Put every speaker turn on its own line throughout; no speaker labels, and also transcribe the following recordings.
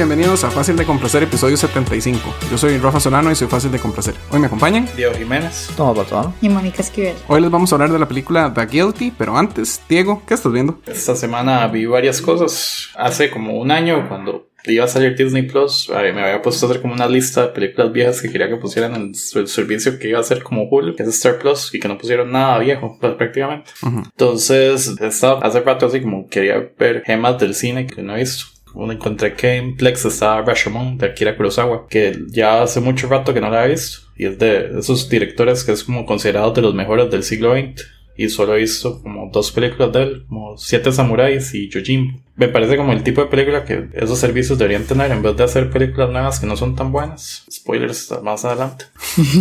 Bienvenidos a Fácil de Complacer, episodio 75. Yo soy Rafa Solano y soy Fácil de Complacer. Hoy me acompañan
Diego Jiménez.
Toma patrón.
Y Mónica Esquivel.
Hoy les vamos a hablar de la película The Guilty, pero antes, Diego, ¿qué estás viendo?
Esta semana vi varias cosas. Hace como un año, cuando iba a salir Disney Plus, eh, me había puesto a hacer como una lista de películas viejas que quería que pusieran en el servicio que iba a ser como Hulu, que es Star Plus, y que no pusieron nada viejo, pues, prácticamente. Entonces, estaba hace rato así como quería ver gemas del cine que no he visto. Uno encontré que en Plex estaba Rashomon de Akira Kurosawa, que ya hace mucho rato que no la he visto. Y es de esos directores que es como considerado de los mejores del siglo XX. Y solo he visto como dos películas de él, como Siete Samuráis y Yojimbo. Me parece como el tipo de película que esos servicios deberían tener en vez de hacer películas nuevas que no son tan buenas. Spoilers más adelante.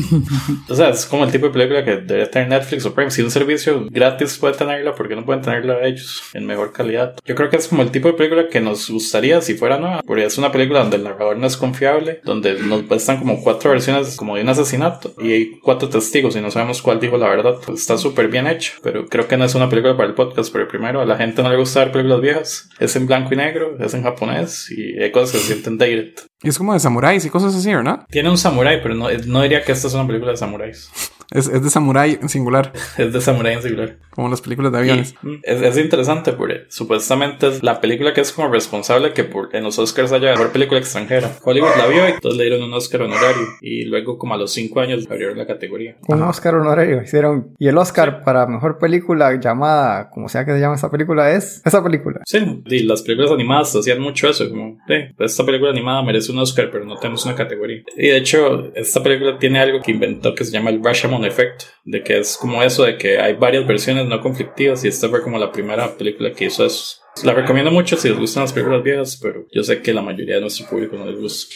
o sea, es como el tipo de película que debería tener Netflix o Prime. Si un servicio gratis puede tenerla, ¿por qué no pueden tenerla ellos en mejor calidad? Yo creo que es como el tipo de película que nos gustaría si fuera nueva. Porque es una película donde el narrador no es confiable, donde nos están como cuatro versiones como de un asesinato y hay cuatro testigos y no sabemos cuál dijo la verdad. Está súper bien hecho, pero creo que no es una película para el podcast. Pero primero, a la gente no le gusta ver películas viejas. Es en blanco y negro, es en japonés y hay cosas que se sienten dated.
Es como de samuráis y cosas así, ¿verdad?
Tiene un samurái, pero no, no diría que esta es una película de samuráis.
Es, es de samurái en singular.
Es de samurái en singular.
Como las películas de aviones.
Y, es, es, interesante porque supuestamente es la película que es como responsable que por, en los Oscars haya mejor película extranjera. Hollywood la vio y entonces le dieron un Oscar honorario. Y luego como a los 5 años abrieron la categoría.
Un Oscar honorario hicieron. Y el Oscar sí. para mejor película llamada, como sea que se llama esa película, es esa película.
Sí, y las películas animadas hacían mucho eso. Como, sí, esta película animada merece un Oscar, pero no tenemos una categoría. Y de hecho, esta película tiene algo que inventó que se llama el Rashomon Effect. De que es como eso, de que hay varias versiones no conflictivas. Y esta fue como la primera película que hizo eso. La recomiendo mucho si les gustan las películas viejas, pero yo sé que la mayoría de nuestro público no les gusta.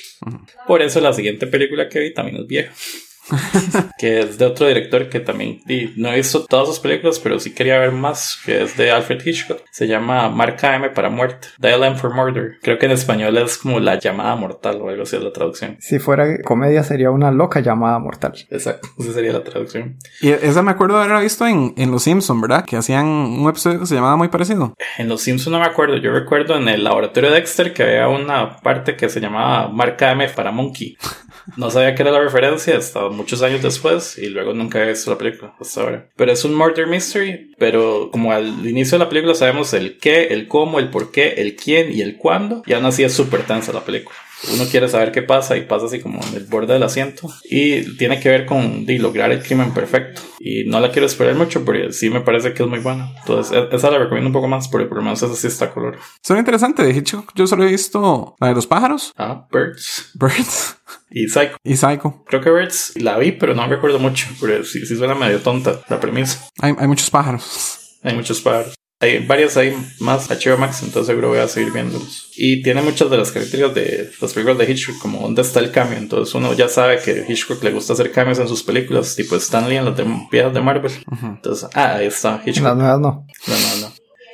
Por eso la siguiente película que vi también es vieja. que es de otro director que también y no he visto todas sus películas, pero sí quería ver más, que es de Alfred Hitchcock. Se llama Marca M para muerte, Dial M for Murder. Creo que en español es como la llamada mortal o algo así es la traducción.
Si fuera comedia sería una loca llamada mortal.
Exacto, esa sería la traducción.
Y esa me acuerdo de haberla visto en, en Los Simpsons, ¿verdad? Que hacían un episodio que se llamaba muy parecido.
En Los Simpsons no me acuerdo, yo recuerdo en el laboratorio de Dexter que había una parte que se llamaba Marca M para Monkey. No sabía que era la referencia hasta muchos años después y luego nunca visto la película hasta ahora. Pero es un murder mystery, pero como al inicio de la película sabemos el qué, el cómo, el por qué, el quién y el cuándo, y aún así es súper tensa la película. Uno quiere saber qué pasa y pasa así como en el borde del asiento. Y tiene que ver con de, lograr el crimen perfecto. Y no la quiero esperar mucho porque sí me parece que es muy buena. Entonces, esa la recomiendo un poco más porque por lo menos esa sí está color.
Suena interesante. De Hitchcock yo solo he visto la de los pájaros.
Ah, Birds.
Birds.
Y Psycho.
Y Psycho.
Creo que Birds la vi, pero no recuerdo mucho. Porque sí, sí suena medio tonta la premisa.
Hay, hay muchos pájaros.
Hay muchos pájaros. Hay varias ahí más HBO Max, entonces seguro voy a seguir viéndolos. Y tiene muchas de las características de las películas de Hitchcock, como dónde está el cambio. Entonces uno ya sabe que Hitchcock le gusta hacer cambios en sus películas, tipo Stanley en las de, viejas de Marvel. Uh -huh. Entonces, ah, ahí está Hitchcock.
Las nuevas no.
No, no, no.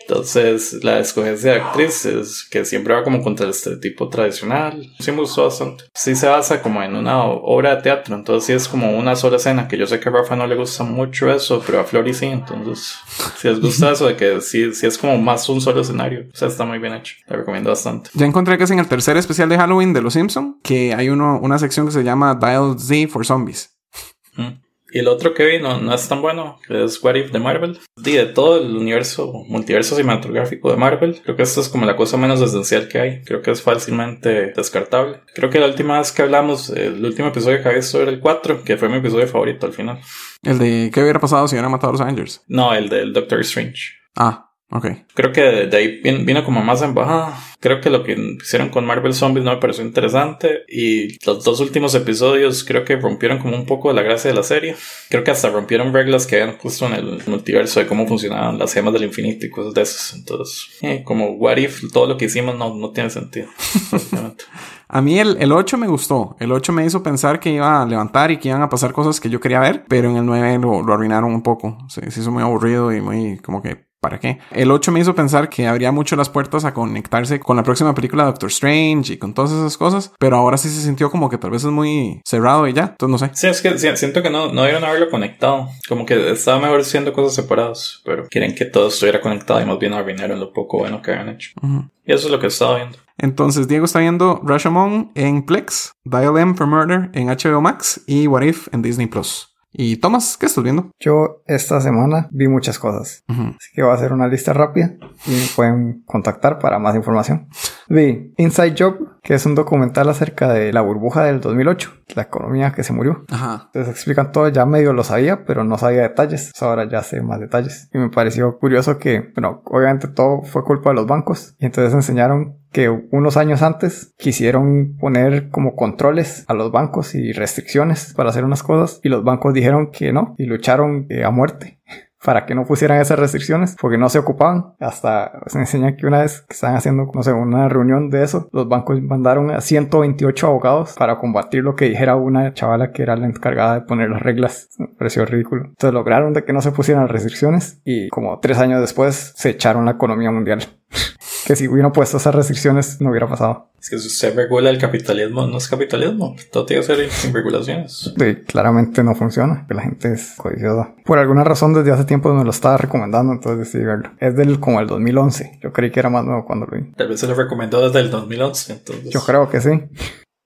Entonces, la escogencia de actriz es que siempre va como contra el estereotipo tradicional. Sí me gustó bastante. Sí se basa como en una obra de teatro, entonces sí es como una sola escena, que yo sé que a Rafa no le gusta mucho eso, pero a Flori sí, entonces si les gusta eso de que sí, sí es como más un solo escenario, o sea, está muy bien hecho. La recomiendo bastante.
Ya encontré que es en el tercer especial de Halloween de Los Simpson que hay uno, una sección que se llama Dial Z for Zombies.
Mm. Y el otro que vi no, no es tan bueno, que es What If de Marvel. Y de todo el universo, multiverso cinematográfico de Marvel, creo que esto es como la cosa menos esencial que hay. Creo que es fácilmente descartable. Creo que la última vez que hablamos, el último episodio que había visto era el 4, que fue mi episodio favorito al final.
¿El de qué hubiera pasado si hubieran matado a los Avengers?
No, el del Doctor Strange.
Ah, ok.
Creo que de ahí vino como más en baja. Creo que lo que hicieron con Marvel Zombies no me pareció interesante. Y los dos últimos episodios creo que rompieron como un poco la gracia de la serie. Creo que hasta rompieron reglas que habían justo en el multiverso de cómo funcionaban las gemas del infinito y cosas de esas. Entonces, eh, como What If, todo lo que hicimos no, no tiene sentido.
A mí el, el 8 me gustó. El 8 me hizo pensar que iba a levantar y que iban a pasar cosas que yo quería ver. Pero en el 9 lo, lo arruinaron un poco. Se, se hizo muy aburrido y muy como que ¿Para qué? El 8 me hizo pensar que abría mucho las puertas a conectarse con la próxima película de Doctor Strange y con todas esas cosas, pero ahora sí se sintió como que tal vez es muy cerrado y ya, entonces no sé.
Sí, es que siento que no, no debieron haberlo conectado, como que estaba mejor siendo cosas separadas, pero quieren que todo estuviera conectado y más bien arruinaron lo poco bueno que habían hecho. Uh -huh. Y eso es lo que estaba viendo.
Entonces, Diego está viendo Rashomon en Plex, Dial M for Murder en HBO Max y What If en Disney Plus. Y Thomas, ¿qué estás viendo?
Yo esta semana vi muchas cosas.
Ujú.
Así que voy a hacer una lista rápida y me pueden contactar para más información. Vi Inside Job, que es un documental acerca de la burbuja del 2008, la economía que se murió.
Ajá.
Entonces explican todo, ya medio lo sabía, pero no sabía detalles. Ahora ya sé más detalles. Y me pareció curioso que, bueno, obviamente todo fue culpa de los bancos. Y entonces enseñaron que unos años antes quisieron poner como controles a los bancos y restricciones para hacer unas cosas. Y los bancos dijeron que no y lucharon eh, a muerte para que no pusieran esas restricciones porque no se ocupaban. Hasta se enseña que una vez que estaban haciendo, no sé, una reunión de eso, los bancos mandaron a 128 abogados para combatir lo que dijera una chavala que era la encargada de poner las reglas. Ridículo. Entonces lograron de que no se pusieran restricciones y como tres años después se echaron la economía mundial. Que si hubieran puesto esas restricciones no hubiera pasado.
Es que si usted regula el capitalismo, no es capitalismo. Todo tiene que ser sin regulaciones.
Claramente no funciona, que la gente es codiciosa. Por alguna razón desde hace tiempo me lo estaba recomendando, entonces decidí verlo. Es del como el 2011. Yo creí que era más nuevo cuando lo vi.
Tal vez se lo recomendó desde el 2011. Entonces,
Yo creo que sí.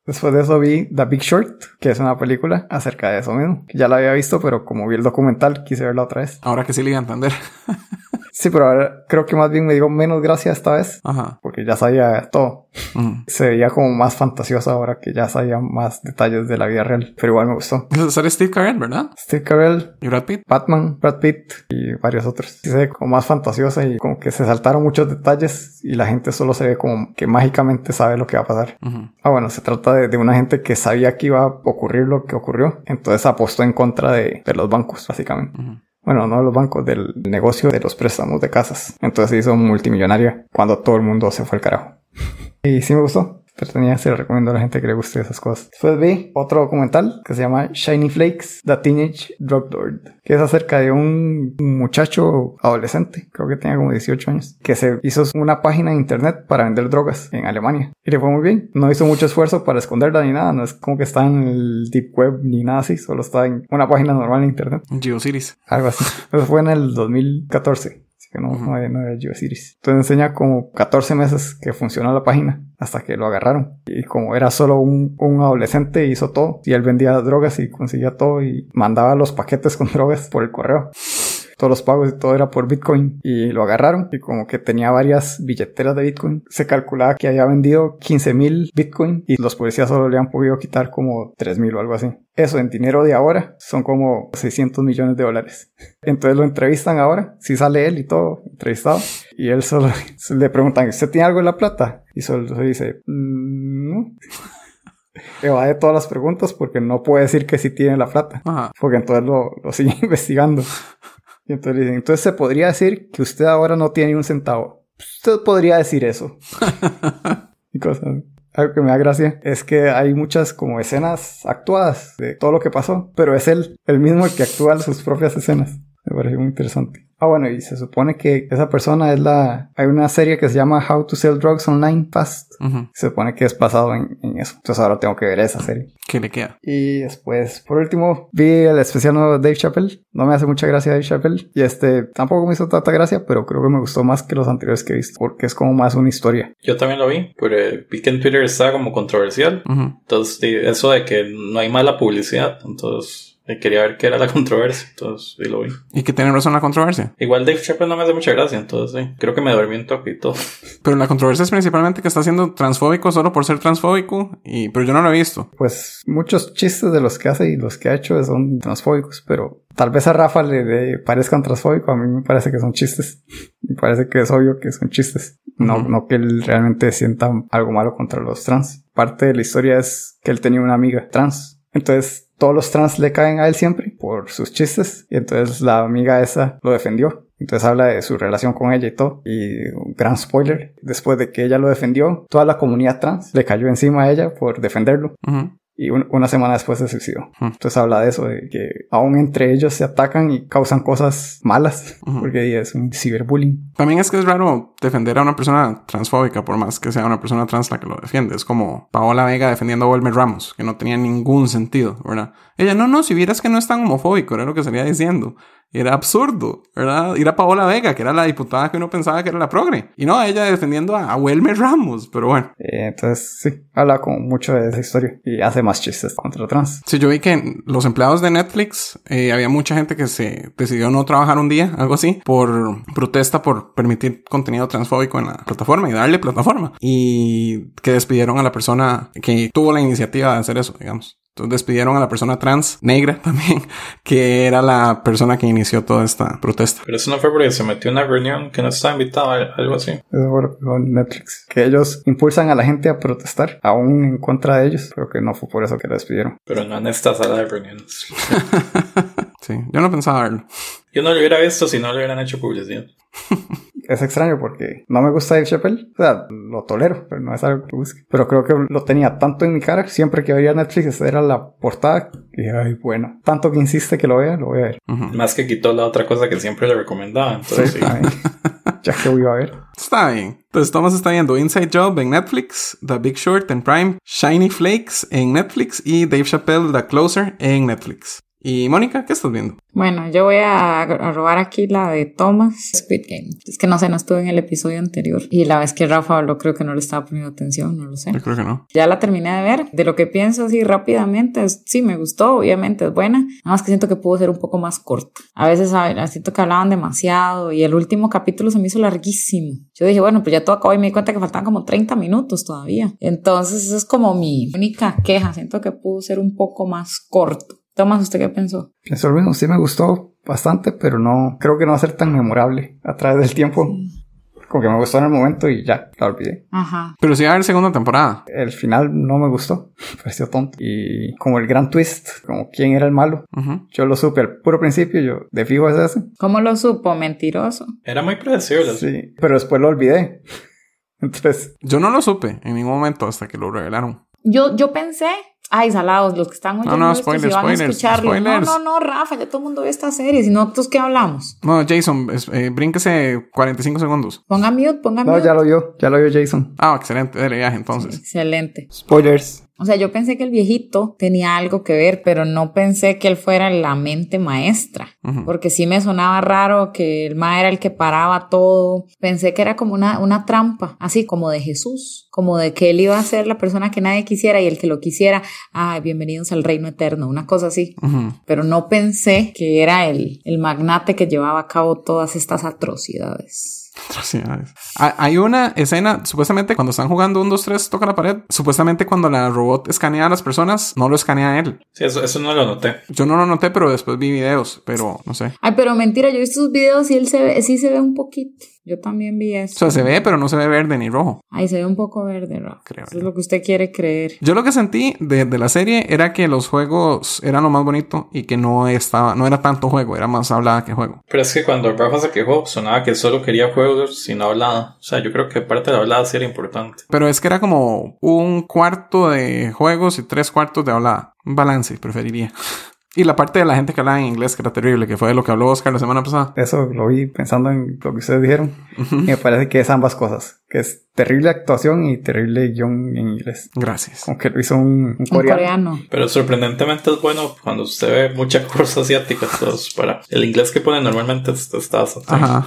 Después de eso vi The Big Short, que es una película acerca de eso mismo. Ya la había visto, pero como vi el documental, quise verla otra vez.
Ahora que sí le iba a entender.
Sí, pero ahora creo que más bien me dio menos gracia esta vez,
Ajá.
porque ya sabía todo.
Ujú.
Se veía como más fantasiosa ahora que ya sabía más detalles de la vida real, pero igual me gustó.
Es sale Steve Carell, ¿verdad?
Steve Carell,
Y Brad Pitt.
Batman, Brad Pitt y varios otros. Sí se ve como más fantasiosa y como que se saltaron muchos detalles y la gente solo se ve como que mágicamente sabe lo que va a pasar.
Ujú.
Ah, bueno, se trata de, de una gente que sabía que iba a ocurrir lo que ocurrió, entonces apostó en contra de, de los bancos, básicamente.
Ujú.
Bueno, no los bancos, del negocio de los préstamos de casas. Entonces se hizo multimillonaria cuando todo el mundo se fue al carajo. y sí me gustó. Pero tenía, se lo recomiendo a la gente que le guste esas cosas. Después vi otro documental que se llama Shiny Flakes, The Teenage Drug Lord, que es acerca de un muchacho adolescente, creo que tenía como 18 años, que se hizo una página en internet para vender drogas en Alemania. Y le fue muy bien. No hizo mucho esfuerzo para esconderla ni nada, no es como que está en el deep web ni nada así, solo está en una página normal en internet.
GeoCities.
Algo así. Eso fue en el 2014. Que no, no, era- no era GeoCities. Entonces enseña como 14 meses que funcionó la página hasta que lo agarraron. Y como era solo un, un adolescente, hizo todo. Y él vendía drogas y conseguía todo y mandaba los paquetes con drogas por el correo. Todos los pagos y todo era por Bitcoin. Y lo agarraron. Y como que tenía varias billeteras de Bitcoin. Se calculaba que había vendido 15 mil Bitcoin. Y los policías solo le han podido quitar como 3 mil o algo así. Eso en dinero de ahora son como 600 millones de dólares. Entonces lo entrevistan ahora. Si sale él y todo entrevistado. Y él solo le preguntan, ¿usted tiene algo en la plata? Y solo dice, "Mm, no. Evade todas las preguntas porque no puede decir que sí tiene la plata.
Ajá.
Porque entonces lo, lo sigue investigando. Y entonces le dicen, entonces se podría decir que usted ahora no tiene un centavo. Usted podría decir eso. y cosas. Algo que me da gracia es que hay muchas como escenas actuadas de todo lo que pasó, pero es él, el mismo el que actúa sus propias escenas. Me pareció muy interesante. Ah, bueno, y se supone que esa persona es la... Hay una serie que se llama How to Sell Drugs Online Fast. Se supone que es basado en, en eso. Entonces ahora tengo que ver esa serie.
¿Qué le queda?
Y después, por último, vi el especial nuevo de Dave Chappelle. No me hace mucha gracia Dave Chappelle. Y este tampoco me hizo tanta gracia, pero creo que me gustó más que los anteriores que he visto. Porque es como más una historia.
Yo también lo vi, pero eh, vi que en Twitter estaba como controversial. Entonces, eso de que no hay mala publicidad. Entonces, quería ver qué era la controversia. Entonces, sí lo vi.
Y que tiene razón la controversia.
Igual Dave Chappelle no me hace mucha gracia. Entonces, sí. Creo que me dormí un toque y todo.
Pero la controversia es principalmente que está siendo transfóbico solo por ser transfóbico. Y, pero yo no lo he visto.
Pues muchos chistes de los que hace y los que ha hecho son transfóbicos, pero tal vez a Rafa le, le parezcan transfóbicos. A mí me parece que son chistes. Me parece que es obvio que son chistes. No, no que él realmente sienta algo malo contra los trans. Parte de la historia es que él tenía una amiga trans. Entonces todos los trans le caen a él siempre por sus chistes. Y entonces la amiga esa lo defendió. Entonces habla de su relación con ella y todo. Y un gran spoiler. Después de que ella lo defendió, toda la comunidad trans le cayó encima a ella por defenderlo.
Ujú.
Y un- una semana después se suicidó. Entonces habla de eso, de que aún entre ellos se atacan y causan cosas malas. Porque es un ciberbullying.
También es que es raro defender a una persona transfóbica por más que sea una persona trans la que lo defiende. Es como Paola Vega defendiendo a Wilmer Ramos, que no tenía ningún sentido, ¿verdad? Ella, no, no, si vieras que no es tan homofóbico, era lo que salía diciendo. Era absurdo, ¿verdad? Ir a Paola Vega, que era la diputada que uno pensaba que era la progre. Y no, ella defendiendo a, Wilmer Ramos, pero bueno.
Eh, entonces, sí, habla como mucho de esa historia y hace más chistes contra trans.
Sí, yo vi que los empleados de Netflix, eh, había mucha gente que se decidió no trabajar un día, algo así, por protesta por permitir contenido transfóbico en la plataforma y darle plataforma. Y que despidieron a la persona que tuvo la iniciativa de hacer eso, digamos. Entonces despidieron a la persona trans, negra también, que era la persona que inició toda esta protesta.
Pero eso no fue porque se metió en una reunión que no estaba invitado, algo así.
Eso fue dijo Netflix. Que ellos impulsan a la gente a protestar, aún en contra de ellos, pero que no fue por eso que la despidieron.
Pero no en esta sala de reuniones.
Sí, yo no pensaba verlo.
Yo no lo hubiera visto si no le hubieran hecho publicidad.
Es extraño porque no me gusta Dave Chappelle. O sea, lo tolero, pero no es algo que busque. Pero creo que lo tenía tanto en mi cara. Siempre que veía Netflix, esa era la portada. Y ay, bueno. Tanto que insiste que lo vea, lo voy a ver.
Más que quitó la otra cosa que siempre le recomendaba. Entonces, sí.
ya que voy a ver.
Está bien. Entonces Thomas está viendo Inside Job en Netflix, The Big Short en Prime, Shiny Flakes en Netflix y Dave Chappelle The Closer en Netflix. Y Mónica, ¿qué estás viendo?
Bueno, yo voy a, a robar aquí la de Thomas Squid Game. Es que no sé, no estuve en el episodio anterior. Y la vez que Rafa habló, creo que no le estaba poniendo atención, no lo sé.
Yo creo que no.
Ya la terminé de ver. De lo que pienso así rápidamente, es, sí, me gustó, obviamente es buena. Nada más que siento que pudo ser un poco más corta. A veces a- siento que hablaban demasiado y el último capítulo se me hizo larguísimo. Yo dije, bueno, pues ya todo acabó y me di cuenta que faltaban como 30 minutos todavía. Entonces, esa es como mi única queja. Siento que pudo ser un poco más corto. Tomás, ¿usted qué pensó?
Pienso lo mismo. Sí me gustó bastante, pero no... Creo que no va a ser tan memorable a través del tiempo. Como que me gustó en el momento y ya, la olvidé.
Ajá.
Pero sí va a haber segunda temporada.
El final no me gustó. Me pareció tonto. Y como el gran twist, como quién era el malo. Yo lo supe al puro principio. Yo, de fijo es ese.
¿Cómo lo supo? Mentiroso.
Era muy predecible.
Sí. Pero después lo olvidé. Entonces,
Yo no lo supe en ningún momento hasta que lo revelaron.
Yo, yo pensé, ay, salados, los que están oyendo
no,
esto,
spoilers,
si van a escucharlo.
spoilers.
No, no, no, Rafa, ya todo el mundo ve esta serie. Si no, ¿nosotros qué hablamos?
No, Jason, es- eh, brínquese 45 segundos.
Ponga mute, ponga
no,
mute.
ya lo vio. Ya lo vio Jason.
Ah, excelente. Dele viaje entonces.
Excelente.
Spoilers.
O sea, yo pensé que el viejito tenía algo que ver, pero no pensé que él fuera la mente maestra. Porque sí me sonaba raro que el ma era el que paraba todo. Pensé que era como una, una trampa, así como de Jesús, como de que él iba a ser la persona que nadie quisiera y el que lo quisiera, ay, bienvenidos al reino eterno, una cosa así. Pero no pensé que era el, el magnate que llevaba a cabo todas estas atrocidades.
Atrocidades. Ha- Hay una escena, supuestamente cuando están jugando un 2, 3, toca la pared. Supuestamente cuando la robot escanea a las personas, no lo escanea a él.
Sí, eso, eso no lo noté.
Yo no lo noté, pero después vi videos, pero no sé.
Ay, pero mentira, yo visto sus videos y él se ve, sí se ve un poquito. Yo también vi
O
eso.
sea, se ve, pero no se ve verde ni rojo.
Ay, se ve un poco verde, Rafa.
Creo
Eso
yo.
es lo que usted quiere creer.
Yo lo que sentí de, de la serie era que los juegos eran lo más bonito y que no estaba, no era tanto juego, era más hablada que juego.
Pero es que cuando Rafa se quejó, sonaba que solo quería juegos y no hablada. O sea, yo creo que parte de la hablada sí era importante.
Pero es que era como un cuarto de juegos y tres cuartos de hablada. Un balance, preferiría. Y la parte de la gente que hablaba en inglés, que era terrible, que fue de lo que habló Oscar la semana pasada.
Eso lo vi pensando en lo que ustedes dijeron. Y me parece que es ambas cosas. Que es terrible actuación y terrible guion en inglés.
Gracias.
Como que lo hizo un, un
Un
coreano.
coreano.
Pero sorprendentemente es bueno cuando usted ve mucha cosa asiática. Entonces, para el inglés que pone normalmente es- está bastante.
Ajá.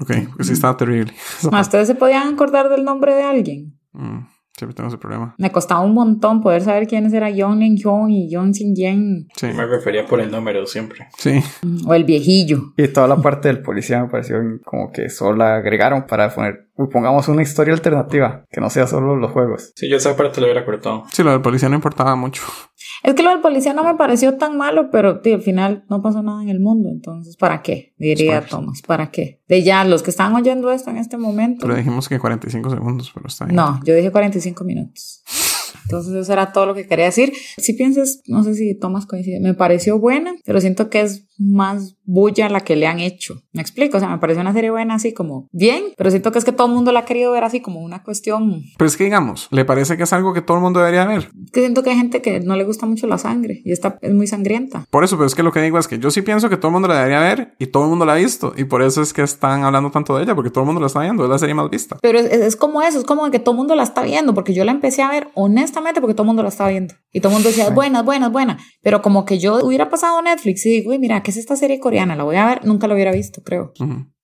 Ok, porque sí estaba terrible.
Ma, ¿Ustedes se podían acordar del nombre de alguien?
Mm, siempre tengo ese problema.
Me costaba un montón poder saber quiénes eran Young Len Hyun y Young Sin Yen.
Sí.
Me refería por el número siempre.
Sí.
O el viejillo.
Y toda la parte del policía me pareció como que solo la agregaron para poner, uy, pongamos una historia alternativa, que no sea solo los juegos.
Sí, yo esa parte lo hubiera cortado.
Sí, lo del policía no importaba mucho.
Es que lo del policía no me pareció tan malo, pero tío, al final no pasó nada en el mundo. Entonces, ¿para qué? Diría. Thomas, ¿para qué? De ya, los que están oyendo esto en este momento.
Pero dijimos que 45 segundos, pero está bien.
No, yo dije 45 minutos. Entonces eso era todo lo que quería decir. Si piensas, no sé si Tomás coincide, me pareció buena, pero siento que es más bulla la que le han hecho. Me explico, o sea, me pareció una serie buena así como bien, pero siento que es que todo el mundo la ha querido ver así como una cuestión.
Pero es que digamos, ¿le parece que es algo que todo el mundo debería ver?
Que siento que hay gente que no le gusta mucho la sangre y esta es muy sangrienta.
Por eso, pero es que lo que digo es que yo sí pienso que todo el mundo la debería ver y todo el mundo la ha visto. Y por eso es que están hablando tanto de ella, porque todo el mundo la está viendo. Es la serie más vista.
Pero es, es como eso, es como que todo el mundo la está viendo, porque yo la empecé a ver honestamente porque todo el mundo la estaba viendo. Y todo el mundo decía, buena, buena, buena. Pero como que yo hubiera pasado Netflix y digo, uy, mira, ¿qué es esta serie coreana? La voy a ver, nunca lo hubiera visto, creo.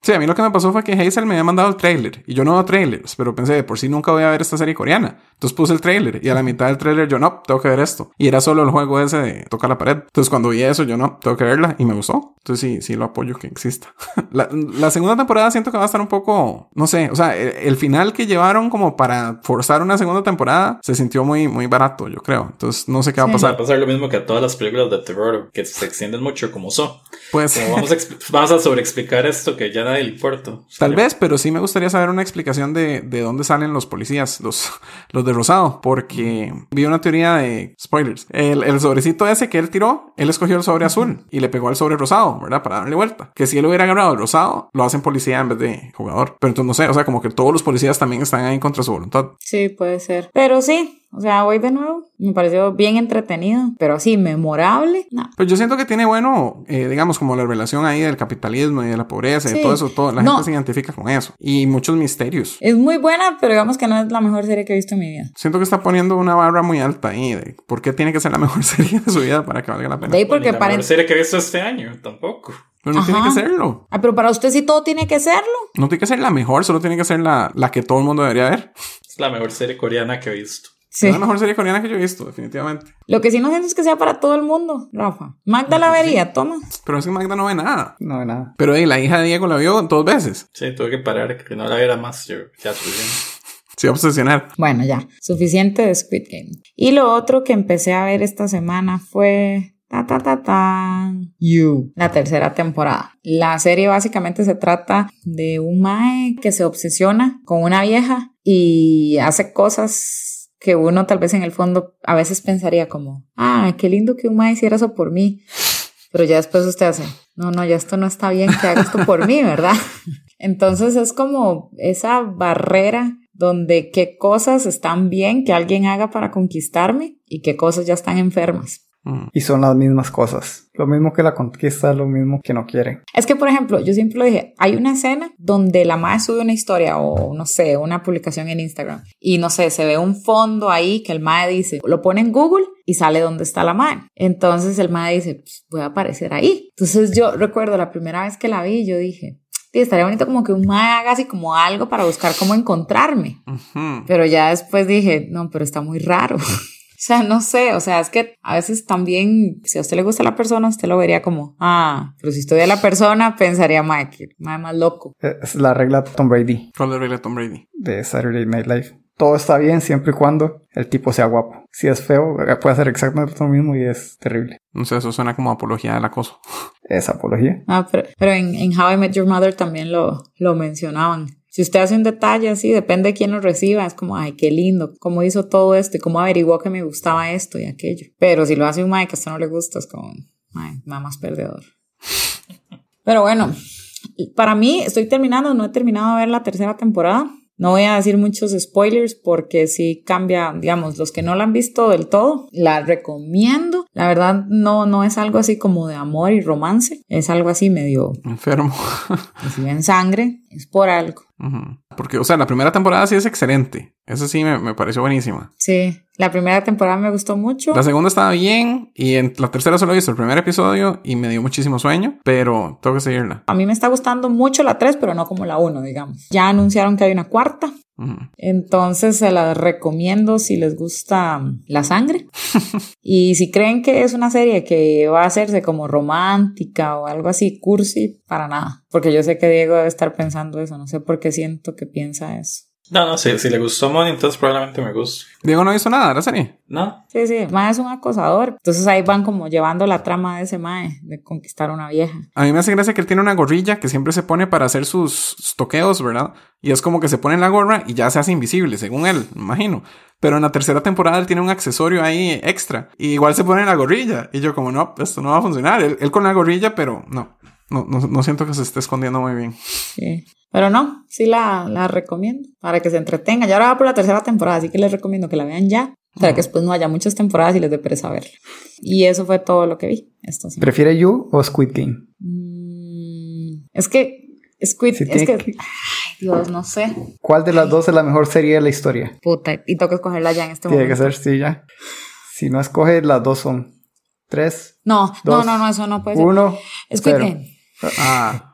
Sí, a mí lo que me pasó fue que Hazel me había mandado el trailer y yo no veo trailers, pero pensé, de por si nunca voy a ver esta serie coreana. Entonces puse el trailer y a la mitad del trailer yo no, tengo que ver esto. Y era solo el juego ese de tocar la pared. Entonces cuando vi eso yo no, tengo que verla y me gustó. Entonces sí, sí lo apoyo que exista. la, la segunda temporada siento que va a estar un poco, no sé, o sea, el, el final que llevaron como para forzar una segunda temporada se sintió muy, muy barato, yo creo. Entonces no sé qué va a
Sí.
Va
pasar.
a pasar lo mismo que a todas las películas de terror que se extienden mucho como son.
Pues
Como vamos a, vamos a sobreexplicar esto que ya le importa.
Tal vez, pero sí me gustaría saber una explicación de, de dónde salen los policías, los, los de Rosado, porque vi una teoría de spoilers. El, el sobrecito ese que él tiró, él escogió el sobre azul y le pegó al sobre rosado, ¿verdad? Para darle vuelta. Que si él hubiera agarrado el rosado, lo hacen policía en vez de jugador. Pero entonces no sé, o sea, como que todos los policías también están ahí contra su voluntad.
Sí, puede ser. Pero sí, o sea, hoy de nuevo me pareció bien entretenido, pero así, memorable, no.
Pues yo siento que tiene bueno, eh, digamos, como la relación ahí del capitalismo y de la pobreza y
Sí.
todo eso, todo, la
No.
gente se identifica con eso. Y muchos misterios.
Es muy buena, pero digamos que no es la mejor serie que he visto en mi vida.
Siento que está poniendo una barra muy alta ahí de por qué tiene que ser la mejor serie de su vida para que valga la pena.
De ahí
Porque
porque
la
para...
mejor serie que he visto este año, tampoco.
Pero no tiene que serlo.
Ah, pero para usted sí todo tiene que serlo.
No tiene que ser la mejor, solo tiene que ser la, la que todo el mundo debería ver.
Es la mejor serie coreana que he visto.
Sí.
Es la mejor serie coreana que yo he visto, definitivamente.
Lo que sí no siento es que sea para todo el mundo, Rafa. Magda la vería, toma.
Pero es que Magda no ve nada.
No de nada.
Pero hey, la hija de Diego la vio dos veces.
Sí, tuve que parar, que no la viera más. Yo ya
a obsesionar.
Bueno, ya, suficiente de Squid Game. Y lo otro que empecé a ver esta semana fue ta ta ta ta You, la tercera temporada. La serie básicamente se trata de un mae que se obsesiona con una vieja y hace cosas que uno tal vez en el fondo a veces pensaría como, ah, qué lindo que un mae hiciera eso por mí. Pero ya después usted hace, no, no, ya esto no está bien que haga esto por mí, ¿verdad? Entonces es como esa barrera donde qué cosas están bien que alguien haga para conquistarme y qué cosas ya están enfermas.
Mm.
Y son las mismas cosas. Lo mismo que la conquista, lo mismo que no quieren.
Es que, por ejemplo, yo siempre lo dije, hay una escena donde la madre sube una historia o, no sé, una publicación en Instagram y, no sé, se ve un fondo ahí que el madre dice, lo pone en Google y sale donde está la madre. Entonces el madre dice, pues, voy a aparecer ahí. Entonces yo recuerdo la primera vez que la vi, yo dije, "Sí, estaría bonito como que un madre haga así como algo para buscar cómo encontrarme. Pero ya después dije, no, pero está muy raro. O sea, no sé, o sea, es que a veces también, si a usted le gusta la persona, usted lo vería como, ah, pero si estoy a la persona, pensaría, que mae más loco.
Es la regla Tom Brady
¿Cuál es la regla de Tom Brady?
de Saturday Night Live. Todo está bien siempre y cuando el tipo sea guapo. Si es feo, puede hacer exactamente lo mismo y es terrible.
No sé, eso suena como apología del acoso.
Es apología.
Ah, pero, pero en, en How I Met Your Mother también lo, lo mencionaban. Si usted hace un detalle así, depende de quién lo reciba, es como, ay, qué lindo, cómo hizo todo esto y cómo averiguó que me gustaba esto y aquello. Pero si lo hace un mae que a usted no le gusta, es como, ay, nada más perdedor. Pero bueno, para mí, estoy terminando, no he terminado de ver la tercera temporada. No voy a decir muchos spoilers porque sí cambia, digamos, los que no la han visto del todo, la recomiendo. La verdad, no, no es algo así como de amor y romance, es algo así medio,
Enfermo.
si ven sangre, es por algo.
Porque, o sea, la primera temporada sí es excelente. Esa sí me, me pareció buenísima.
Sí, la primera temporada me gustó mucho.
La segunda estaba bien y en la tercera solo he visto el primer episodio y me dio muchísimo sueño, pero tengo que seguirla.
A mí me está gustando mucho la 3, pero no como la 1, digamos. Ya anunciaron que hay una cuarta. Entonces se la recomiendo si les gusta mm, la sangre. y si creen que es una serie que va a hacerse como romántica o algo así, cursi, para nada. Porque yo sé que Diego debe estar pensando eso. No sé por qué siento que piensa eso.
No, no, si, si le gustó Money, entonces probablemente me guste.
Diego no ha visto nada la serie.
No,
Sí, sí, mae es un acosador. Entonces ahí van como llevando la trama de ese mae de conquistar a una vieja.
A mí me hace gracia que él tiene una gorrilla que siempre se pone para hacer sus, sus toqueos, ¿verdad? Y es como que se pone en la gorra y ya se hace invisible, según él, me imagino. Pero en la tercera temporada él tiene un accesorio ahí extra. Y igual se pone en la gorrilla. Y yo como, no, esto no va a funcionar. Él, él con la gorrilla, pero no. No, no, no siento que se esté escondiendo muy bien.
Sí. Pero no, sí la, la recomiendo para que se entretenga. Ya ahora va por la tercera temporada, así que les recomiendo que la vean ya, para que después no haya muchas temporadas y les dé pereza verla. Y eso fue todo lo que vi esta.
¿Prefiere You o Squid Game?
Mm, es que Squid,
Sí,
es que,
que-
ay Dios, no sé.
¿Cuál de las dos es la mejor serie de la historia?
Puta, y toca escogerla ya en este
Tiene que
momento.
ser, sí, ya. Si no escoge, las dos son 3,
No, no,
Dos,
no, no, eso no puede ser.
1.
Squid Game.
Ah,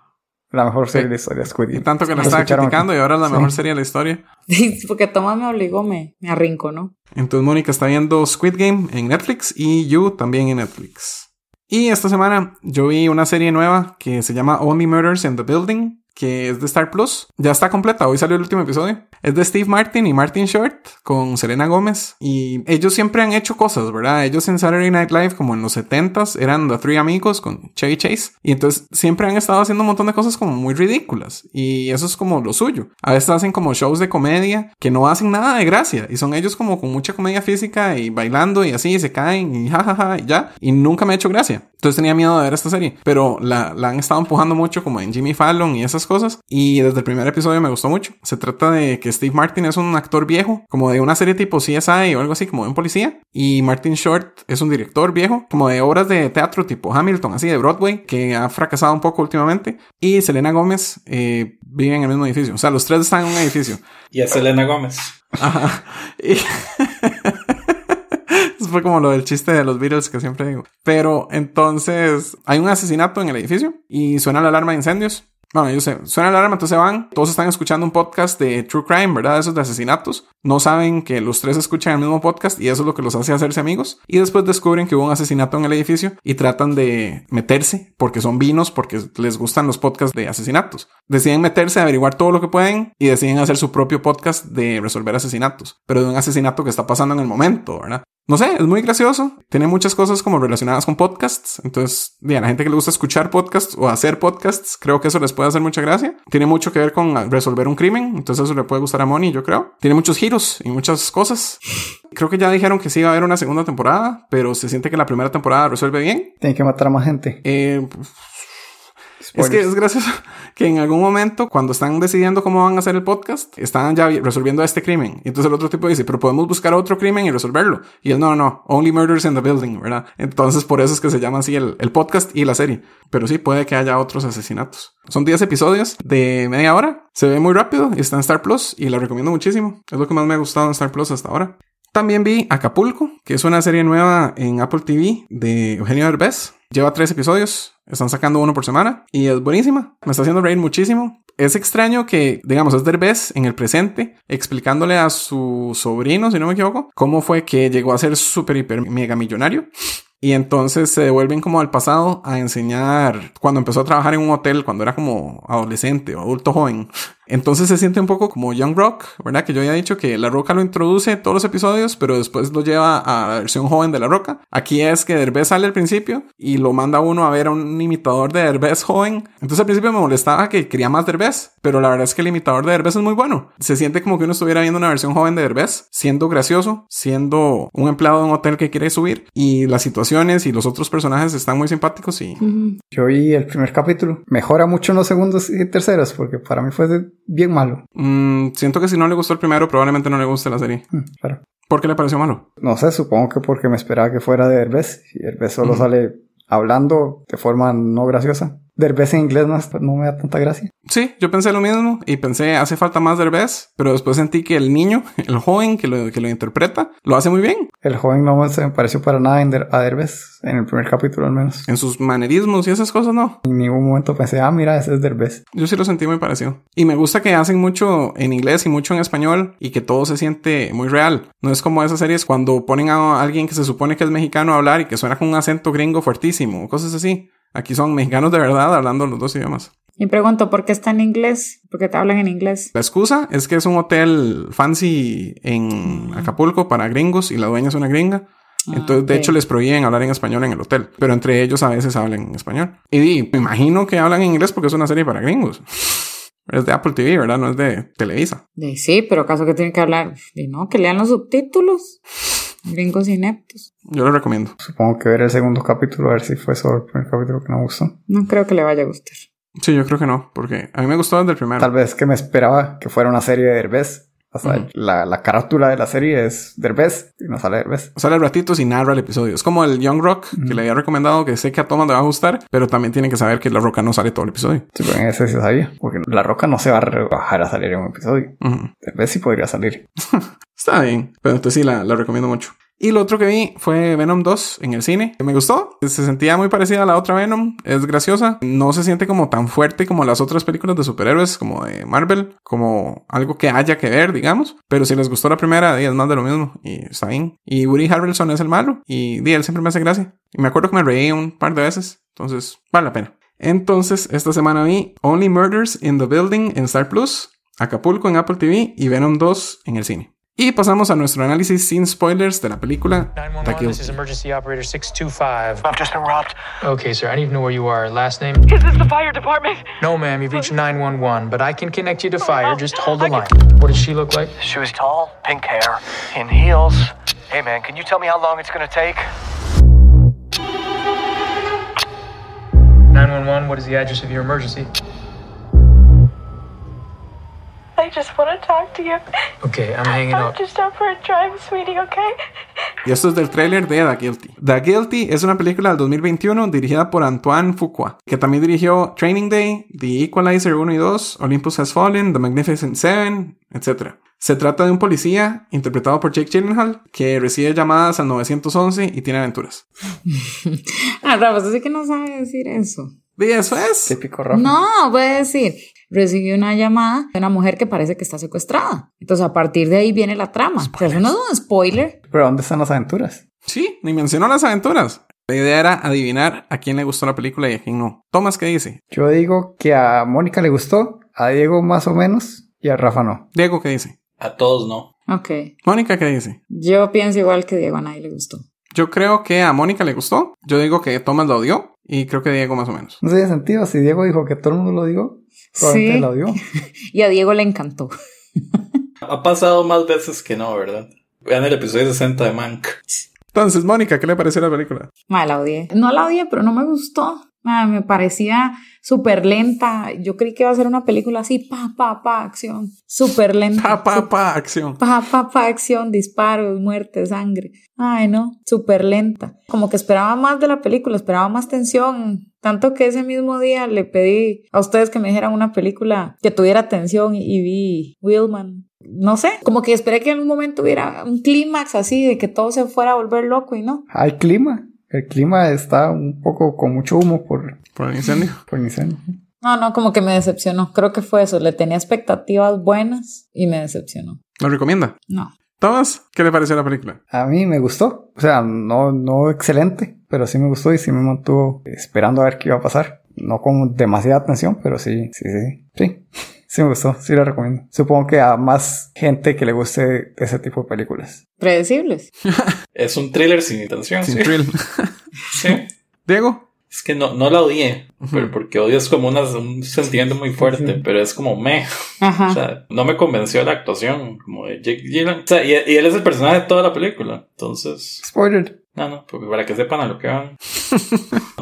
la mejor serie de la historia, Squid
tanto que la estaba criticando
aquí.
y ahora es la
Sí.
mejor serie de la historia.
Porque Tomás me obligó, me, me arrinco, ¿no?
Entonces Mónica está viendo Squid Game en Netflix y You también en Netflix. Y esta semana yo vi una serie nueva que se llama Only Murders in the Building, que es de Star Plus. Ya está completa, hoy salió el último episodio. Es de Steve Martin y Martin Short con Selena Gómez. Y ellos siempre han hecho cosas, ¿verdad? Ellos en Saturday Night Live, como en los 70s, eran The Three Amigos con Chevy Chase. Y entonces siempre han estado haciendo un montón de cosas como muy ridículas. Y eso es como lo suyo. A veces hacen como shows de comedia que no hacen nada de gracia. Y son ellos como con mucha comedia física y bailando y así, y se caen y jajaja y ya. Y nunca me ha hecho gracia. Entonces tenía miedo de ver esta serie. Pero la, la han estado empujando mucho como en Jimmy Fallon y esas cosas. Y desde el primer episodio me gustó mucho. Se trata de que Steve Martin es un actor viejo, como de una serie tipo CSI o algo así, como de un policía. Y Martin Short es un director viejo, como de obras de teatro tipo Hamilton, así de Broadway, que ha fracasado un poco últimamente. Y Selena Gómez eh, vive en el mismo edificio. O sea, los tres están en un edificio.
Y es Selena Gómez.
Ajá. Y... Fue como lo del chiste de los Beatles que siempre digo. Pero entonces hay un asesinato en el edificio y suena la alarma de incendios. Bueno, ellos se, suena la alarma, entonces se van. Todos están escuchando un podcast de True Crime, ¿verdad? Esos de asesinatos. No saben que los tres escuchan el mismo podcast y eso es lo que los hace hacerse amigos. Y después descubren que hubo un asesinato en el edificio y tratan de meterse porque son vinos, porque les gustan los podcasts de asesinatos. Deciden meterse averiguar todo lo que pueden y deciden hacer su propio podcast de resolver asesinatos, pero de un asesinato que está pasando en el momento, ¿verdad? No sé, es muy gracioso. Tiene muchas cosas como relacionadas con podcasts. Entonces, bien, a la gente que le gusta escuchar podcasts o hacer podcasts, creo que eso les puede hacer mucha gracia. Tiene mucho que ver con resolver un crimen. Entonces, eso le puede gustar a Moni, yo creo. Tiene muchos giros y muchas cosas. Creo que ya dijeron que sí va a haber una segunda temporada, pero se siente que la primera temporada resuelve bien.
Tienen que matar a más gente.
Eh, es que es gracioso que en algún momento, cuando están decidiendo cómo van a hacer el podcast, están ya resolviendo este crimen. Y entonces el otro tipo dice, pero podemos buscar otro crimen y resolverlo. Y él, no, no, only murders in the building, ¿verdad? Entonces por eso es que se llama así el, el podcast y la serie. Pero sí, puede que haya otros asesinatos. Son 10 episodios de media hora. Se ve muy rápido y está en Star Plus y la recomiendo muchísimo. Es lo que más me ha gustado en Star Plus hasta ahora. También vi Acapulco, que es una serie nueva en Apple TV de Eugenio Derbez. Lleva tres episodios, están sacando uno por semana y es buenísima. Me está haciendo reír muchísimo. Es extraño que, digamos, es Derbez en el presente explicándole a su sobrino, si no me equivoco, cómo fue que llegó a ser súper, hiper, mega millonario. Y entonces se devuelven como al pasado a enseñar cuando empezó a trabajar en un hotel, cuando era como adolescente o adulto joven. Entonces se siente un poco como Young Rock, ¿verdad? Que yo había dicho que La Roca lo introduce todos los episodios, pero después lo lleva a la versión joven de La Roca. Aquí es que Derbez sale al principio y lo manda uno a ver a un imitador de Derbez joven. Entonces al principio me molestaba que quería más Derbez, pero la verdad es que el imitador de Derbez es muy bueno. Se siente como que uno estuviera viendo una versión joven de Derbez, siendo gracioso, siendo un empleado de un hotel que quiere subir y las situaciones y los otros personajes están muy simpáticos y...
Yo vi el primer capítulo. Mejora mucho en los segundos y terceros porque para mí fue de- bien malo.
Mm, siento que si no le gustó el primero, probablemente no le guste la serie.
Mm, Claro.
¿Por qué le pareció malo?
No sé, supongo que porque me esperaba que fuera de Derbez. Y Derbez solo sale hablando de forma no graciosa. Derbez en inglés no, no me da tanta gracia.
Sí, yo pensé lo mismo y pensé, hace falta más Derbez, pero después sentí que el niño, el joven que lo, que lo interpreta, lo hace muy bien.
El joven no se me pareció para nada a Derbez, en el primer capítulo al menos.
En sus manerismos y esas cosas, no.
En ningún momento pensé, ah, mira, ese es Derbez.
Yo sí lo sentí muy parecido. Y me gusta que hacen mucho en inglés y mucho en español y que todo se siente muy real. No es como esas series cuando ponen a alguien que se supone que es mexicano a hablar y que suena con un acento gringo fuertísimo, cosas así. Aquí son mexicanos de verdad hablando los dos idiomas.
Y pregunto, ¿por qué está en inglés? ¿Por qué te hablan en inglés?
La excusa es que es un hotel fancy en Acapulco para gringos y la dueña es una gringa. Entonces, de
ok.
hecho, les prohíben hablar en español en el hotel. Pero entre ellos a veces hablan en español. Y di, me imagino que hablan en inglés porque es una serie para gringos. Es de Apple TV, ¿verdad? No es de Televisa.
De sí, pero ¿acaso que tienen que hablar? De no, que lean los subtítulos. Gringos ineptos.
Yo lo recomiendo.
Supongo que ver el segundo capítulo, a ver si fue solo el primer capítulo que no gustó.
No creo que le vaya a gustar.
Sí, yo creo que no, porque a mí me gustó desde el primero.
Tal vez que me esperaba que fuera una serie de Derbez. O sea,
Ujú.
la, la carátula de la serie es Derbez y no sale Derbez.
Sale ratitos y narra el episodio. Es como el Young Rock que le había recomendado, que sé que a Thomas le va a gustar, pero también tienen que saber que La Roca no sale todo el episodio.
Sí, pero en ese sí sabía. Porque La Roca no se va a rebajar a salir en un episodio.
Ujú.
Derbez sí podría salir.
Está bien, pero entonces sí la, la recomiendo mucho. Y lo otro que vi fue Venom 2 en el cine. Me gustó. Se sentía muy parecida a la otra Venom. Es graciosa. No se siente como tan fuerte como las otras películas de superhéroes, como de Marvel, como algo que haya que ver, digamos. Pero si les gustó la primera, es más de lo mismo. Y está bien. Y Woody Harrelson es el malo. Y di, él siempre me hace gracia. Y me acuerdo que me reí un par de veces. Entonces, vale la pena. Entonces, esta semana vi Only Murders in the Building en Star Plus, Acapulco en Apple TV y Venom 2 en el cine. Y pasamos a nuestro análisis sin spoilers de la película The
911, this is
Guilty.
emergency operator 625.
I've just been robbed.
Okay, sir, I need to know where you are. Last name?
Is this the fire department?
No, ma'am, you've reached 911, but I can connect you to fire. Just hold the line. What does she look like?
She was tall, pink hair, in heels. Hey man, can you tell me how long it's gonna take?
911, what is the address of your emergency?
I just want to talk to you.
Okay, I'm hanging
I'm
up.
just up for a drive, sweetie, okay?
Y esto es del tráiler de The Guilty. The Guilty es una película del 2021 dirigida por Antoine Fuqua, que también dirigió Training Day, The Equalizer 1 y 2, Olympus Has Fallen, The Magnificent Seven, etc. Se trata de un policía, interpretado por Jake Gyllenhaal, que recibe llamadas al 911 y tiene aventuras.
Ah, Rafa, usted sí que no sabe decir eso.
Y eso es.
Típico Rafa.
No, puede decir. Recibí una llamada de una mujer que parece que está secuestrada. Entonces, a partir de ahí viene la trama. O sea, eso no es un spoiler.
Pero ¿dónde están las aventuras?
Sí, ni mencionó las aventuras. La idea era adivinar a quién le gustó la película y a quién no. Tomás, ¿qué dice?
Yo digo que a Mónica le gustó, a Diego más o menos y a Rafa no.
Diego, ¿qué dice?
A todos no.
Ok.
Mónica, ¿qué dice?
Yo pienso igual que Diego, a nadie le gustó.
Yo creo que a Mónica le gustó. Yo digo que Tomás la odió. Y creo que Diego más o menos.
No tiene sentido. Si Diego dijo que todo el mundo lo dio, probablemente
Sí.
la odió.
Y a Diego le encantó.
Ha pasado más veces que no, ¿verdad? Vean el episodio 60 de Mank.
Entonces, Mónica, ¿qué le pareció la película?
Madre, la odié. No la odié, pero no me gustó. Madre, me parecía súper lenta. Yo creí que iba a ser una película así, pa, pa, pa, acción. Súper lenta.
Pa, pa, pa, acción.
Pa, pa, pa, acción, disparos, muerte, sangre. Ay, no, súper lenta. Como que esperaba más de la película, esperaba más tensión. Tanto que ese mismo día le pedí a ustedes que me dijeran una película que tuviera tensión y, vi Willman. No sé, como que esperé que en un momento hubiera un clímax así de que todo se fuera a volver loco y no.
Hay clima. El clima está un poco con mucho humo por,
Por el incendio.
por el incendio.
No, no, como que me decepcionó. Creo que fue eso. Le tenía expectativas buenas y me decepcionó.
¿Lo recomienda?
No.
Tomás, ¿qué le pareció la película?
A mí me gustó. O sea, no, no excelente, pero sí me gustó y sí me mantuvo esperando a ver qué iba a pasar. No con demasiada atención, pero sí, sí, sí. Sí, sí me gustó. Sí la recomiendo. Supongo que a más gente que le guste ese tipo de películas.
Predecibles.
Es un thriller sin intención.
Sin
sí.
thrill.
Sí.
Diego,
Es que no, no la odié, pero porque odio es como una- un sentimiento muy fuerte, pero es como me.
Ajá.
O sea, no me convenció la actuación como de Jake Gyllenhaal. O sea, y, y él es el personaje de toda la película. Entonces,
Spoiler.
no, no, porque para que sepan a lo que van.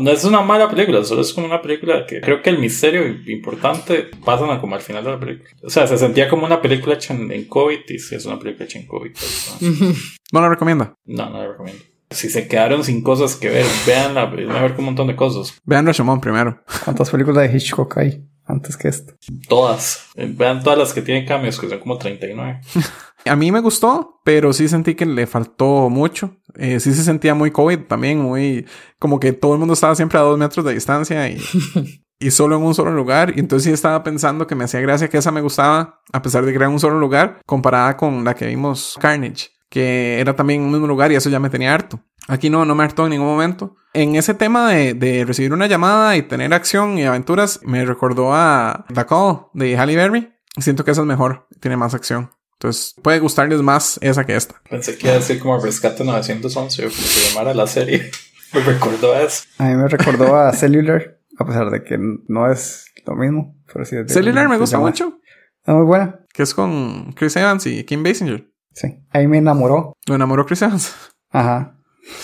No es una mala película, solo es como una película que creo que el misterio importante pasa como al final de la película. O sea, se sentía como una película hecha en, en COVID y si es una película hecha en COVID. pues, no.
¿no la recomienda?
No, no la recomiendo. Si se quedaron sin cosas que ver, van a ver un montón de cosas.
Vean Rashomon primero.
¿Cuántas películas de Hitchcock hay antes que esto?
Todas. Eh, Vean todas las que tienen cambios, que son como 39.
A mí me gustó, pero sí sentí que le faltó mucho. Eh, sí se sentía muy COVID también, muy... Como que todo el mundo estaba siempre a dos metros de distancia y... Y solo en un solo lugar. Y entonces sí estaba pensando que me hacía gracia que esa me gustaba, a pesar de que era en un solo lugar, comparada con la que vimos Carnage, que era también en un mismo lugar y eso ya me tenía harto. Aquí no, no me hartó en ningún momento. En ese tema de, de recibir una llamada y tener acción y aventuras, me recordó a The Call de Halle Berry. Siento que esa es mejor, tiene más acción. Entonces puede gustarles más esa que esta.
Pensé que iba a decir como Rescate 911 o como se llamara la serie. Me recordó a eso.
A mí me recordó a Cellular, a pesar de que no es lo mismo. Pero sí
Cellular me gusta mucho,
Es muy buena.
que es con Chris Evans y Kim Basinger.
Sí. Ahí me enamoró.
Lo enamoró Chris Evans.
Ajá.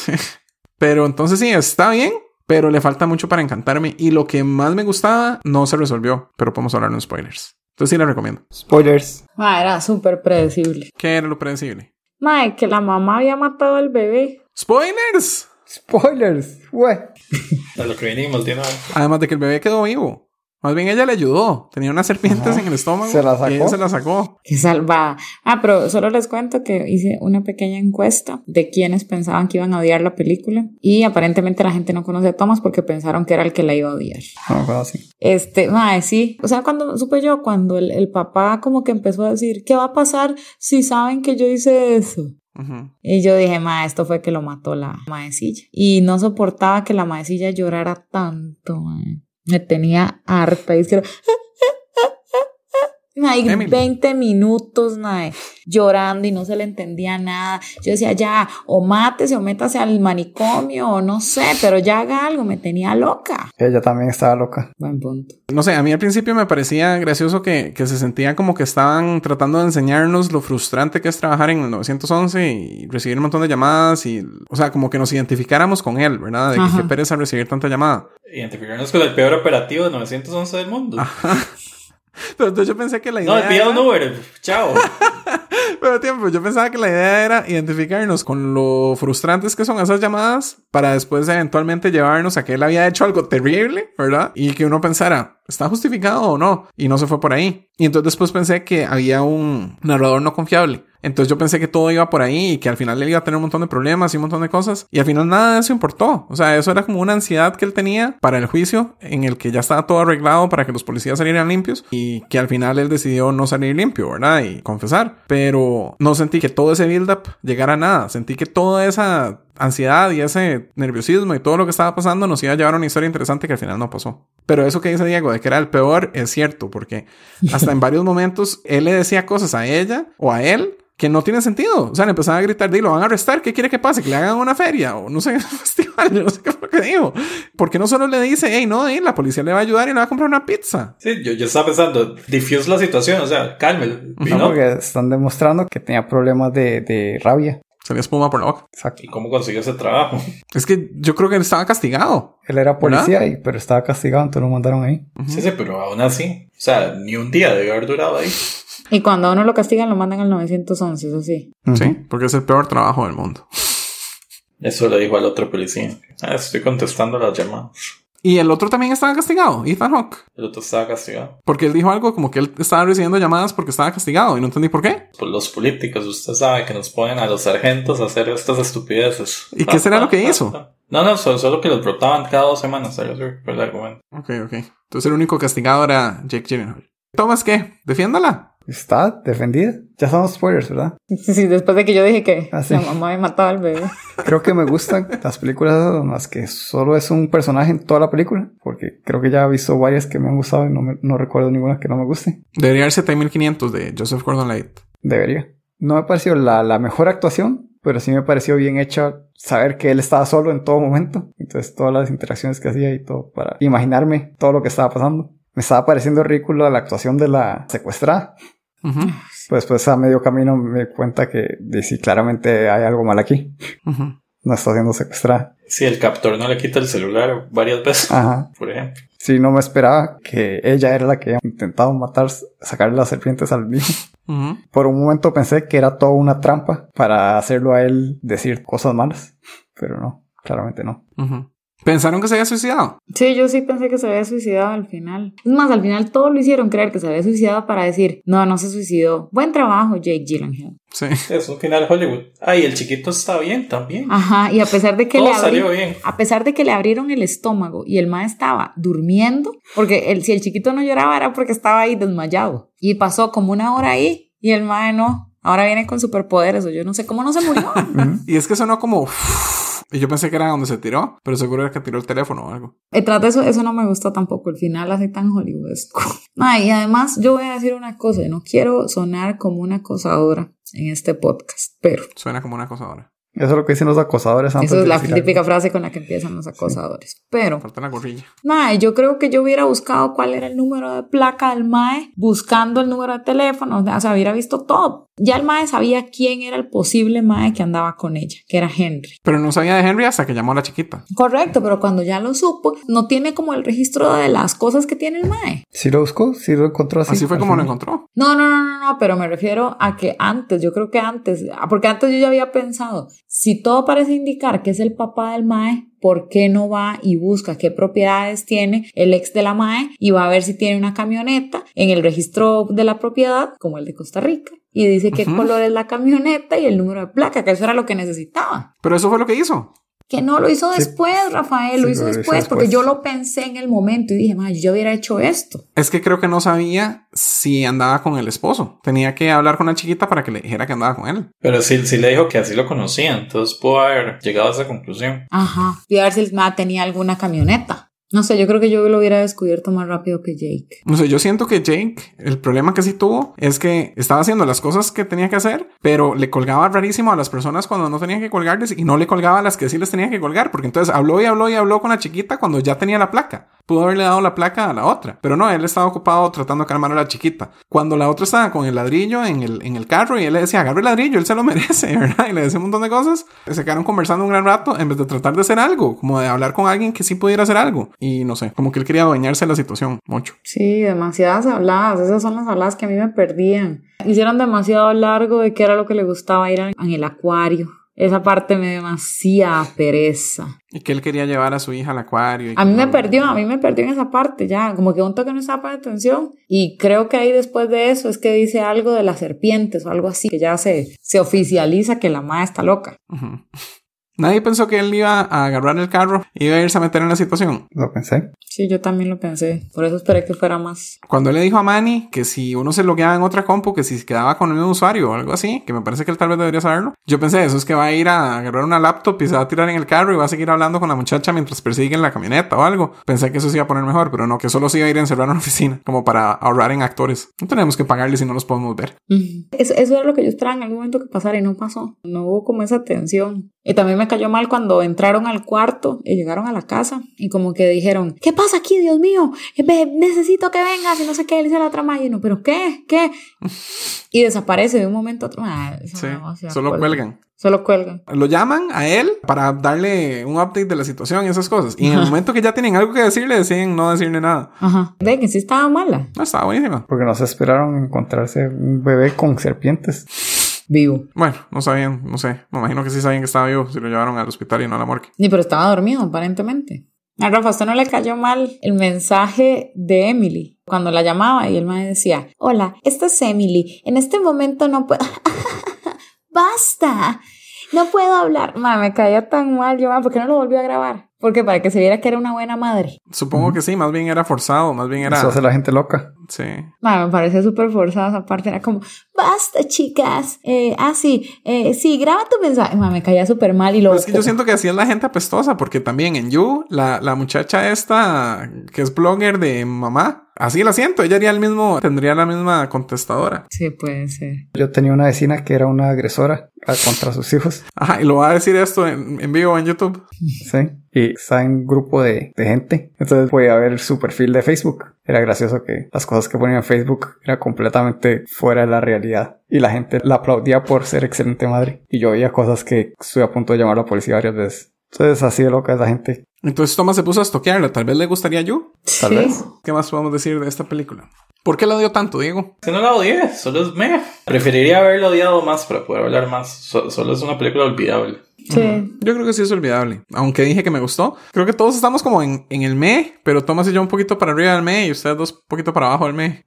Pero entonces sí, está bien, pero le falta mucho para encantarme. Y lo que más me gustaba no se resolvió, pero podemos hablar en spoilers. Entonces sí la recomiendo.
Spoilers.
Ma, era súper predecible.
¿Qué era lo predecible?
Mae, que la mamá había matado al bebé.
¡Spoilers!
Spoilers. Güey.
A lo que vinimos, tiene
Además de que el bebé quedó vivo. Más bien ella le ayudó. Tenía unas serpientes en el estómago.
Se la
Y
sacó.
ella se la sacó.
Qué salvada. Ah, pero solo les cuento que hice una pequeña encuesta de quienes pensaban que iban a odiar la película y aparentemente la gente no conoce a Thomas porque pensaron que era el que la iba a odiar.
No, fue así.
Este, mae, sí. O sea, cuando supe yo, cuando el, el papá como que empezó a decir, ¿qué va a pasar si saben que yo hice eso?
Ujú.
Y yo dije, ma, esto fue que lo mató la maecilla. Y no soportaba que la maecilla llorara tanto, ma. Me tenía harta. Y
Emily.
20 minutos, mae, llorando y no se le entendía nada. Yo decía, ya, o mátese o métase al manicomio, o no sé, pero ya haga algo, me tenía loca.
Ella también estaba loca.
Buen punto.
No sé, a mí al principio me parecía gracioso que, que se sentía como que estaban tratando de enseñarnos lo frustrante que es trabajar en el 911 y recibir un montón de llamadas y, o sea, como que nos identificáramos con él, ¿verdad? De que
Ajá.
qué pereza recibir tanta llamada.
Identificarnos con el peor operativo de 911 del mundo.
Pero entonces yo pensé que la idea
no, pida
era-
un Uber. Chao.
Pero tiempo, yo pensaba que la idea era identificarnos con lo frustrantes que son esas llamadas para después eventualmente llevarnos a que él había hecho algo terrible, ¿verdad? Y que uno pensara, ¿está justificado o no? Y no se fue por ahí. Y entonces después pensé que había un narrador no confiable. Entonces yo pensé que todo iba por ahí y que al final él iba a tener un montón de problemas y un montón de cosas. Y al final nada de eso importó. O sea, eso era como una ansiedad que él tenía para el juicio en el que ya estaba todo arreglado para que los policías salieran limpios y que al final él decidió no salir limpio, ¿verdad? Y confesar. Pero no sentí que todo ese build-up llegara a nada. Sentí que toda esa ansiedad y ese nerviosismo y todo lo que estaba pasando nos iba a llevar a una historia interesante que al final no pasó. Pero eso que dice Diego de que era el peor es cierto, porque hasta en varios momentos él le decía cosas a ella o a él que no tienen sentido. O sea, le empezaban a gritar, "Di, lo van a arrestar, ¿qué quiere que pase? Que le hagan una feria o no sé, un festival, yo no sé qué fue lo que dijo. Porque no solo le dice, hey, no, di, la policía le va a ayudar y le va a comprar una pizza.
Sí, yo, yo estaba pensando, diffuse la situación, o sea, cálmelo.
No,
no.
porque están demostrando que tenía problemas de, de rabia.
Se le espuma por la boca.
Exacto.
¿Y cómo consiguió ese trabajo?
Es que yo creo que él estaba castigado.
Él era policía, y, pero estaba castigado, entonces lo mandaron ahí.
Sí, sí, pero aún así. O sea, ni un día debió haber durado ahí.
Y cuando a uno lo castigan, lo mandan al 911, eso sí.
Sí, porque es el peor trabajo del mundo.
Eso le dijo al otro policía. Ah, estoy contestando las llamadas.
Y el otro también estaba castigado, Ethan Hawke.
El otro estaba castigado.
Porque él dijo algo como que él estaba recibiendo llamadas porque estaba castigado y no entendí por qué.
Por los políticos, usted sabe que nos ponen a los sargentos a hacer estas estupideces.
¿Y qué será lo que hizo?
No, no, solo, solo que los rotaban cada dos semanas. Algo así fue el argumento.
Ok, ok. Entonces el único castigado era Jake Gyllenhaal. Thomas, ¿qué? Defiéndala.
Está defendida. Ya son spoilers, ¿verdad?
Sí, sí, después de que yo dije que
Ah, sí.
la mamá me mataba al bebé.
Creo que me gustan las películas en las que solo es un personaje en toda la película. Porque creo que ya he visto varias que me han gustado y no, me- no recuerdo ninguna que no me guste.
Debería haber 7500 de Joseph Gordon-Levitt.
Debería. No me pareció la, la mejor actuación, pero sí me pareció bien hecha saber que él estaba solo en todo momento. Entonces todas las interacciones que hacía y todo para imaginarme todo lo que estaba pasando. Me estaba pareciendo ridícula la actuación de la secuestrada.
Ujú,
Pues después a medio camino me di cuenta que sí, claramente hay algo mal aquí.
ujú.
No está siendo secuestrada.
Si el captor no le quita el celular varias veces,
Ajá.
por ejemplo.
Sí, no me esperaba que ella era la que había intentado matar, sacarle las serpientes al niño.
Ujú.
Por un momento pensé que era toda una trampa para hacerlo a él decir cosas malas. Pero no, claramente no.
Ujú. ¿Pensaron que se había suicidado?
Sí, yo sí pensé que se había suicidado al final. Es más, al final todo lo hicieron creer que se había suicidado para decir, no, no se suicidó. Buen trabajo, Jake Gyllenhaal.
Sí.
Es un final Hollywood. Ay, el chiquito está bien también.
Ajá, y a pesar de que
Todo
le
salió bien.
a pesar de que le abrieron el estómago y el ma estaba durmiendo, porque el, si el chiquito no lloraba era porque estaba ahí desmayado. Y pasó como una hora ahí y el ma no. Ahora viene con superpoderes o yo no sé cómo no se murió.
Y es que sonó como... Y yo pensé que era donde se tiró, pero seguro era que tiró el teléfono o algo.
Detrás de eso, eso no me gustó tampoco. El final así tan hollywoodesco. Ay, y además, yo voy a decir una cosa. No quiero sonar como una acosadora en este podcast, pero
Suena como una cosa ahora.
Eso es lo que dicen los acosadores antes
esa es
de
la típica
algo.
frase con la que empiezan los acosadores. Pero
Falta la gorrilla.
Mae, yo creo que yo hubiera buscado cuál era el número de placa del Mae, buscando el número de teléfono, o sea, hubiera visto todo. Ya el Mae sabía quién era el posible Mae que andaba con ella, que era Henry.
Pero no sabía de Henry hasta que llamó a la chiquita.
Correcto, pero cuando ya lo supo, no tiene como el registro de las cosas que tiene el Mae.
Sí lo buscó, sí lo encontró así.
Así fue como lo encontró.
No, no, no, no, no, pero me refiero a que antes, yo creo que antes, ah, porque antes yo ya había pensado, si todo parece indicar que es el papá del Mae, ¿por qué no va y busca qué propiedades tiene el ex de la MAE y va a ver si tiene una camioneta en el registro de la propiedad, como el de Costa Rica? Y dice qué color es la camioneta y el número de placa, que eso era lo que necesitaba.
Pero eso fue lo que hizo.
Que no lo hizo después, Rafael, lo
Sí,
hizo
lo
después, porque yo lo pensé en el momento y dije, ma, yo ya hubiera hecho esto.
Es que creo que no sabía si andaba con el esposo. Tenía que hablar con la chiquita para que le dijera que andaba con él.
Pero sí, sí le dijo que así lo conocía, entonces pudo haber llegado a esa conclusión.
Ajá. Y a ver si el ma tenía alguna camioneta. No sé, yo creo que yo lo hubiera descubierto más rápido que Jake.
No sé, yo siento que Jake, el problema que sí tuvo es que estaba haciendo las cosas que tenía que hacer, pero le colgaba rarísimo a las personas cuando no tenía que colgarles y no le colgaba a las que sí les tenía que colgar, porque entonces habló y habló y habló con la chiquita cuando ya tenía la placa. Pudo haberle dado la placa a la otra, pero no, él estaba ocupado tratando de calmar a la chiquita. Cuando la otra estaba con el ladrillo en el, en el carro y él le decía, agarre el ladrillo, él se lo merece, ¿verdad? Y le decía un montón de cosas. Se quedaron conversando un gran rato en vez de tratar de hacer algo, como de hablar con alguien que sí pudiera hacer algo. Y no sé, como que él quería adueñarse la situación mucho.
Sí, demasiadas habladas. Esas son las habladas que a mí me perdían. Hicieron demasiado largo de qué era lo que le gustaba ir en el acuario. Esa parte me dio demasiada pereza.
Y que él quería llevar a su hija al acuario. y
A mí me perdió, a mí me perdió en esa parte ya, como que un toque no estaba poniendo atención. Y creo que ahí después de eso es que dice algo de las serpientes o algo así, que ya se, se oficializa que la madre está loca.
Ujú. Nadie pensó que él iba a agarrar el carro y iba a irse a meter en la situación.
Lo pensé.
Sí, yo también lo pensé. Por eso esperé que fuera más.
Cuando él le dijo a Manny que si uno se logueaba en otra compu, que si se quedaba con el mismo usuario o algo así, que me parece que él tal vez debería saberlo. Yo pensé, eso es que va a ir a agarrar una laptop y se va a tirar en el carro y va a seguir hablando con la muchacha mientras persigue en la camioneta o algo. Pensé que eso se iba a poner mejor, pero no, que solo se iba a ir a encerrar en una oficina, como para ahorrar en actores. No tenemos que pagarle si no los podemos ver.
Eso, eso era lo que yo esperaba en algún momento que pasara y no pasó. No hubo como esa tensión. Y también me cayó mal cuando entraron al cuarto y llegaron a la casa y como que dijeron, ¿qué pasa aquí, Dios mío? Eh, necesito que vengas y no sé qué, le dice la otra y uno, ¿pero qué? ¿Qué? Y desaparece de un momento a otro. Ah,
Sí, solo cuelgan.
Solo cuelgan.
Lo llaman a él para darle un update de la situación y esas cosas. Y en el momento que ya tienen algo que decirle, deciden no decirle nada.
Ajá. De que sí estaba mala.
No, estaba buenísima.
Porque no se esperaron encontrarse un bebé con serpientes.
Vivo.
Bueno, no sabían, no sé. Me imagino que sí sabían que estaba vivo si lo llevaron al hospital y no a la morgue.
Ni pero estaba dormido, aparentemente. A Rafa, ¿a usted no le cayó mal el mensaje de Emily cuando la llamaba y el madre decía, hola, esta es Emily, en este momento no puedo... ¡Basta! No puedo hablar. Ma, me caía tan mal yo, ma, ¿por qué no lo volvió a grabar? Porque para que se viera que era una buena madre.
Supongo que sí, más bien era forzado, más bien era.
Eso hace la gente loca.
Sí.
Me parecía súper forzada esa parte. Era como, basta, chicas. Eh, ah, sí, eh, sí, graba tu mensaje. Me caía súper mal y lo...
Pero es que yo siento que así es la gente apestosa, porque también en You, la, la muchacha esta que es blogger de mamá, así la siento. Ella haría el mismo, tendría la misma contestadora.
Sí, puede ser.
Yo tenía una vecina que era una agresora contra sus hijos.
Ajá, y lo va a decir esto en, en vivo en YouTube.
Sí. Y está en un grupo de, de gente. Entonces podía ver su perfil de Facebook. Era gracioso que las cosas que ponía en Facebook eran completamente fuera de la realidad. Y la gente la aplaudía por ser excelente madre. Y yo veía cosas que estuve a punto de llamar a la policía varias veces. Entonces así de loca esa gente.
Entonces Thomas se puso a estoquearla. Tal vez le gustaría You.
Tal
Sí.
vez.
¿Qué más podemos decir de esta película? ¿Por qué la dio tanto, Diego?
Que no la odié, solo es meh. Preferiría haberla odiado más para poder hablar más. So- solo es una película olvidable.
Sí.
Yo creo que sí es olvidable. Aunque dije que me gustó. Creo que todos estamos como en, en el me, pero Thomas y yo un poquito para arriba del me y ustedes dos un poquito para abajo del me.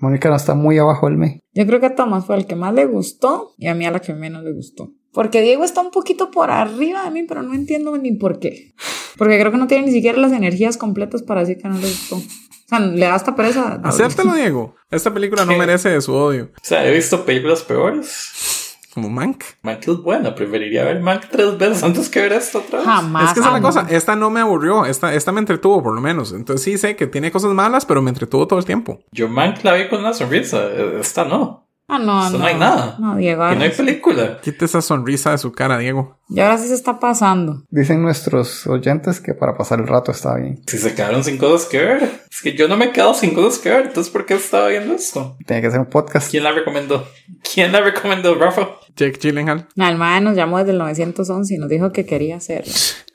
Mónica no está muy abajo del me.
Yo creo que a Tomás fue el que más le gustó y a mí a la que menos le gustó. Porque Diego está un poquito por arriba de mí, pero no entiendo ni por qué. Porque creo que no tiene ni siquiera las energías completas para decir que no le gustó. O sea, le da hasta pereza.
Acéptalo, Diego. Esta película no merece de su odio.
O sea, he visto películas peores.
Como Mank.
Mank es buena, preferiría ver Mank tres veces antes que ver esto otra vez.
Jamás.
es que esa es la cosa. Esta no me aburrió. Esta, esta me entretuvo, por lo menos. Entonces sí sé que tiene cosas malas, pero me entretuvo todo el tiempo.
Yo Mank la vi con una sonrisa, esta no.
Ah, no, no.
no hay nada.
No, Diego.
Y no hay película.
Quite esa sonrisa de su cara, Diego.
Y ahora sí se está pasando.
Dicen nuestros oyentes que para pasar el rato está bien.
Si se quedaron sin cosas que ver. Es que yo no me he quedado sin cosas que ver. Entonces, ¿por qué estaba viendo esto?
Tiene que ser un podcast.
¿Quién la recomendó? ¿Quién la recomendó, Rafa?
Jake Gyllenhaal.
La alma nos llamó desde el 911 y nos dijo que quería hacerlo.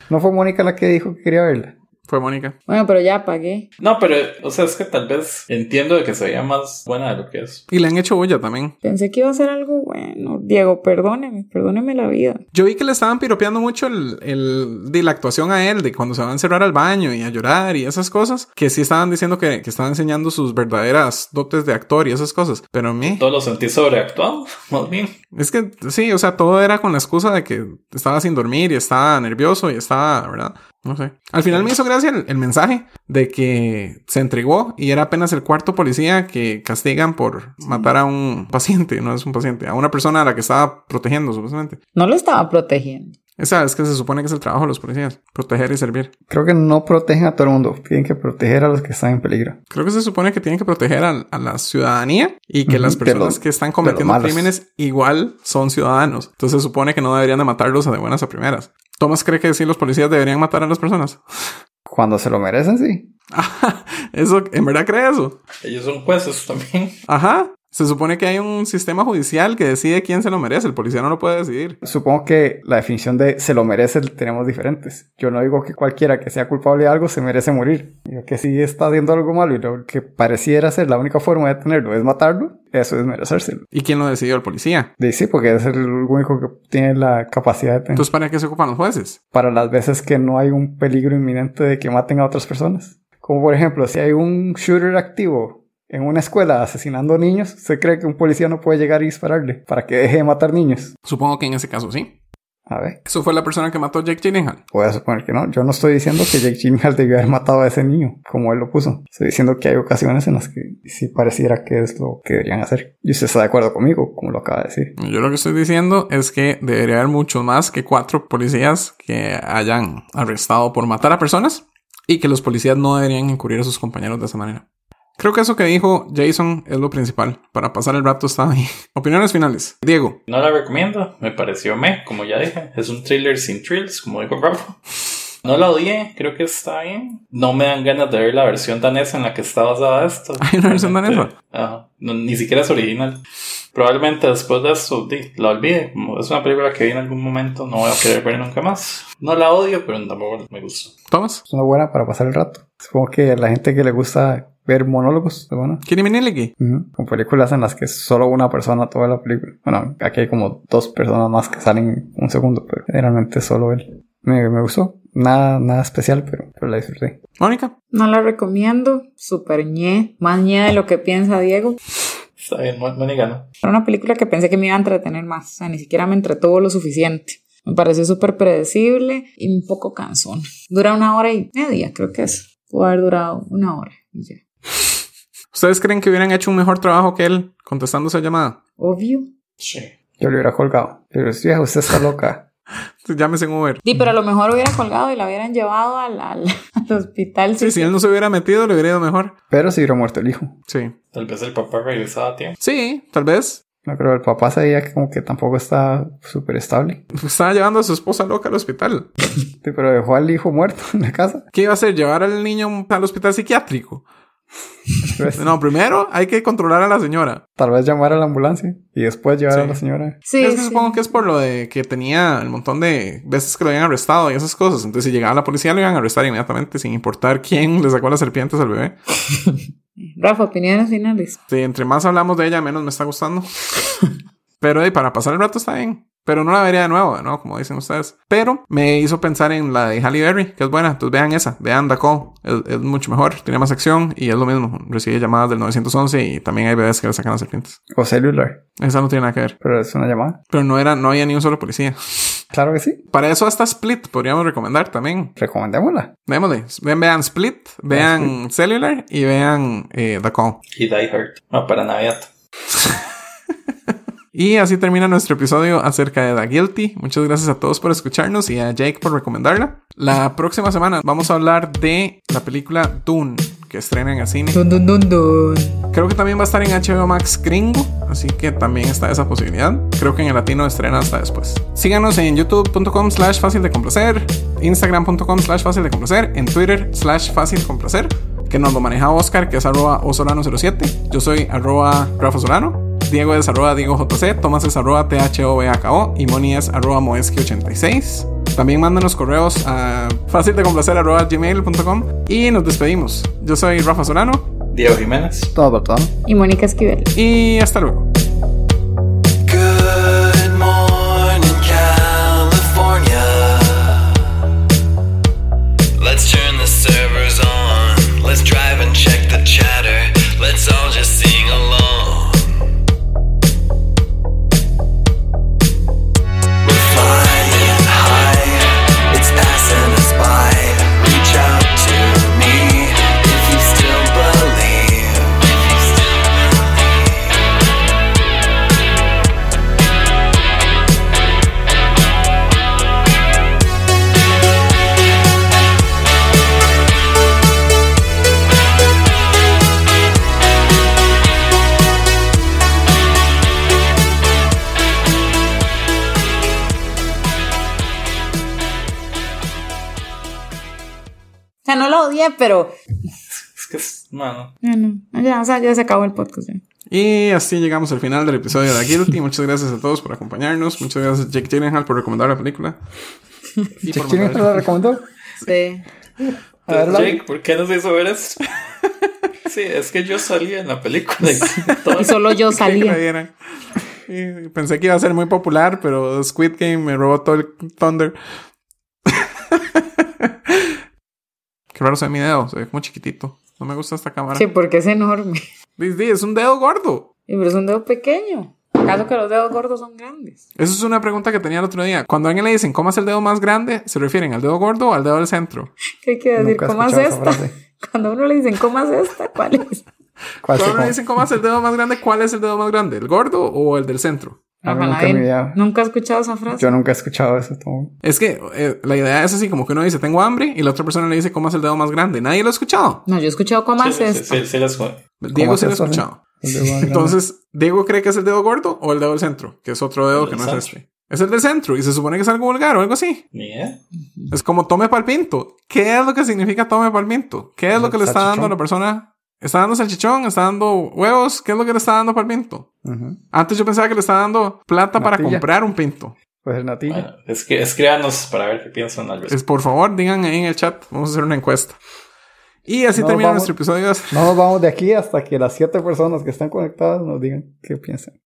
¿No fue Mónica la que dijo que quería verla?
Fue Mónica.
Bueno, pero ya pagué.
No, pero, o sea, es que tal vez entiendo de que se veía más buena de lo que es.
Y le han hecho bulla también.
Pensé que iba a ser algo bueno. Diego, perdóneme, perdóneme la vida.
Yo vi que le estaban piropeando mucho el, el- de la actuación a él, de cuando se va a encerrar al baño y a llorar y esas cosas, que sí estaban diciendo que, que estaba enseñando sus verdaderas dotes de actor y esas cosas. Pero a mí,
Todo lo sentí sobreactuado, más bien.
es que sí, o sea, todo era con la excusa de que estaba sin dormir y estaba nervioso y estaba, ¿verdad? No sé. Al final me hizo gracia el, el mensaje de que se entregó y era apenas el cuarto policía que castigan por matar a un paciente, no es un paciente, a una persona a la que estaba protegiendo, supuestamente.
No lo estaba protegiendo.
Esa es que se supone que es el trabajo de los policías, proteger y servir.
Creo que no protegen a todo el mundo. Tienen que proteger a los que están en peligro.
Creo que se supone que tienen que proteger a, a la ciudadanía y que las personas que están cometiendo crímenes igual son ciudadanos. Entonces se supone que no deberían de matarlos a de buenas a primeras. Thomas cree que sí los policías deberían matar a las personas.
Cuando se lo merecen, sí.
eso, ¿en verdad cree eso?
Ellos son jueces también.
Ajá. Se supone que hay un sistema judicial que decide quién se lo merece. El policía no lo puede decidir.
Supongo que la definición de se lo merece tenemos diferentes. Yo no digo que cualquiera que sea culpable de algo se merece morir. Digo que si está haciendo algo malo y lo que pareciera ser la única forma de tenerlo es matarlo, eso es merecérselo.
¿Y quién lo decidió? El policía.
Sí, porque es el único que tiene la capacidad de tener.
Entonces, ¿para qué se ocupan los jueces?
para las veces que no hay un peligro inminente de que maten a otras personas. Como por ejemplo, si hay un shooter activo en una escuela asesinando niños, se cree que un policía no puede llegar y dispararle para que deje de matar niños.
Supongo que en ese caso sí.
A ver,
Eso fue la persona que mató a Jake Gyllenhaal.
puedo suponer que no. Yo no estoy diciendo que Jake Gyllenhaal debió haber matado a ese niño, como él lo puso. Estoy diciendo que hay ocasiones en las que sí pareciera que es lo que deberían hacer. Y usted está de acuerdo conmigo, como lo acaba de decir.
Yo lo que estoy diciendo es que debería haber muchos más que cuatro policías que hayan arrestado por matar a personas y que los policías no deberían incurrir a sus compañeros de esa manera. Creo que eso que dijo Jason es lo principal. Para pasar el rato está ahí. Opiniones finales. Diego.
No la recomiendo, me pareció me, como ya dije. Es un thriller sin thrills, como dijo Rafa. No la odié, creo que está bien. No me dan ganas de ver la versión danesa en la que está basada esto.
¿Hay una versión danesa?
Ajá. No, ni siquiera es original. Probablemente después de eso di, la olvide. Como Es una película que vi en algún momento, no voy a querer ver nunca más. No la odio, pero tampoco me gustó.
Thomas.
Es una buena para pasar el rato. Supongo que a la gente que le gusta ver monólogos, es bueno.
Kiri Miniligi.
Ujú, Con películas en las que solo una persona toda la película. Bueno, aquí hay como dos personas más que salen un segundo, pero generalmente solo él. Me, me gustó. Nada, nada especial, pero, pero la disfruté.
Mónica.
No la recomiendo. Super ñe. Más ñe de lo que piensa Diego.
Está bien, Mónica, ¿no?
Era una película que pensé que me iba a entretener más. O sea, ni siquiera me entretuvo lo suficiente. Me pareció súper predecible y un poco cansón. Dura una hora y media, creo que es. Pudo haber durado una hora y ya.
¿Ustedes creen que hubieran hecho un mejor trabajo que él contestando esa llamada?
Obvio.
Sí.
Yo le hubiera colgado. Pero si usted está loca.
Llámese en Uber.
Sí, pero a lo mejor hubiera colgado y la hubieran llevado al, al- al hospital.
Sí, si él no se hubiera metido, le hubiera ido mejor.
Pero si hubiera muerto el hijo.
Sí.
Tal vez el papá regresaba a tiempo.
Sí, tal vez.
No creo, el papá se veía que como que tampoco está súper estable.
Estaba llevando a su esposa loca al hospital.
Sí, pero dejó al hijo muerto en la casa.
¿Qué iba a hacer? ¿Llevar al niño al hospital psiquiátrico?
Entonces,
No, primero hay que controlar a la señora.
Tal vez llamar a la ambulancia y después llevar
Sí.
a la señora.
Sí,
es que
sí.
supongo que es por lo de que tenía el montón de veces que lo habían arrestado y esas cosas. Entonces, si llegaba la policía, lo iban a arrestar inmediatamente, sin importar quién le sacó las serpientes al bebé.
Rafa, opiniones finales.
Sí, entre más hablamos de ella, menos me está gustando. Pero para pasar el rato está bien. Pero no la vería de nuevo, ¿no? Como dicen ustedes. Pero me hizo pensar en la de Halle Berry, que es buena. Entonces vean esa, vean The Call. Es, es mucho mejor, tiene más acción y es lo mismo. Recibe llamadas del 911 y también hay bebés que le sacan las serpientes.
O celular.
Esa no tiene nada que ver.
Pero es una llamada.
Pero no era, no había ni un solo policía.
Claro que sí.
Para eso hasta Split podríamos recomendar también.
Recomendémosla.
Démosle. Vean, vean Split, vean Cellular y vean eh, The Call.
Y Die Hard. No, para Navidad.
Y así termina nuestro episodio acerca de The Guilty. Muchas gracias a todos por escucharnos y a Jake por recomendarla. La próxima semana vamos a hablar de la película Dune que estrena en el cine.
Dun, dun, dun, dun.
Creo que también va a estar en HBO Max gringo, así que también está esa posibilidad. Creo que en el latino estrena hasta después. Síganos en youtube.com slash fácil de complacer, instagram.com slash fácil de complacer, en twitter slash fácil complacer, que nos lo maneja Oscar, que es arroba osolano07. Yo soy arroba Rafa Solano. Diego es arroba Diego JC, Tomás es arroba THOBAKO y Moni es arroba Moeski86. También mándanos correos a fácil de complacer arroba gmail.com y nos despedimos. Yo soy Rafa Solano
Diego Jiménez.
Todo por todo.
Y Mónica Esquivel.
y hasta luego.
Pero.
Es que es, mano.
Ya, no, ya, o sea, ya se acabó el podcast.
Y así llegamos al final del episodio de Guilty. Muchas gracias a todos por acompañarnos. Muchas gracias a Jake Gyllenhaal por recomendar la película. Y por
¿Quién
mandar-
me la recomendó?
Sí.
A ver, la-
Jake, ¿por qué nos hizo ver esto? sí, es que yo salía en la película. Y
solo yo salía.
Y pensé que iba a ser muy popular, pero Squid Game me robó todo el Thunder. Qué raro se ve mi dedo, se ve como chiquitito. No me gusta esta cámara.
Sí, porque es enorme.
Es un dedo gordo.
Y pero es un dedo pequeño. ¿Acaso que los dedos gordos son grandes?
Esa es una pregunta que tenía el otro día. Cuando a alguien le dicen cómo es el dedo más grande, ¿se refieren al dedo gordo o al dedo del centro?
¿Qué quiere decir? ¿Cómo es esta? Cuando a uno le dicen, ¿cómo es esta? ¿Cuál es?
¿Cuál se
Cuando le
come?
dicen cómo es el dedo más grande, ¿cuál es el dedo más grande? ¿El gordo o el del centro?
Nunca
he escuchado esa frase.
Yo nunca he escuchado eso. Todo.
Es que eh, la idea es así, como que uno dice, tengo hambre, y la otra persona le dice, ¿cómo es el dedo más grande? Nadie lo ha escuchado.
No, yo he escuchado cómo
Sí,
es
sí,
esto.
sí, sí, las jue-
Diego
es
sí lo ha escuchado. Entonces, Diego cree que es el dedo gordo o el dedo del centro, que es otro dedo que no es
centro.
este. Es el del centro y se supone que es algo vulgar o algo así. Es como tome palpinto. ¿Qué es lo que significa tome palpinto? ¿Qué es lo que le está dando a la persona? ¿Está dando salchichón? ¿Está dando huevos? ¿Qué es lo que le está dando palpinto?
Ujú.
Antes yo pensaba que le estaba dando plata para
Natilla.
comprar un pinto.
Pues el natilla.
Bueno, es que escríbanos para ver qué piensan al respecto.
Es, por favor, digan ahí en el chat. Vamos a hacer una encuesta. Y así
No,
termina
vamos-
nuestro episodio.
No nos vamos de aquí hasta que las siete personas que están conectadas nos digan qué piensan.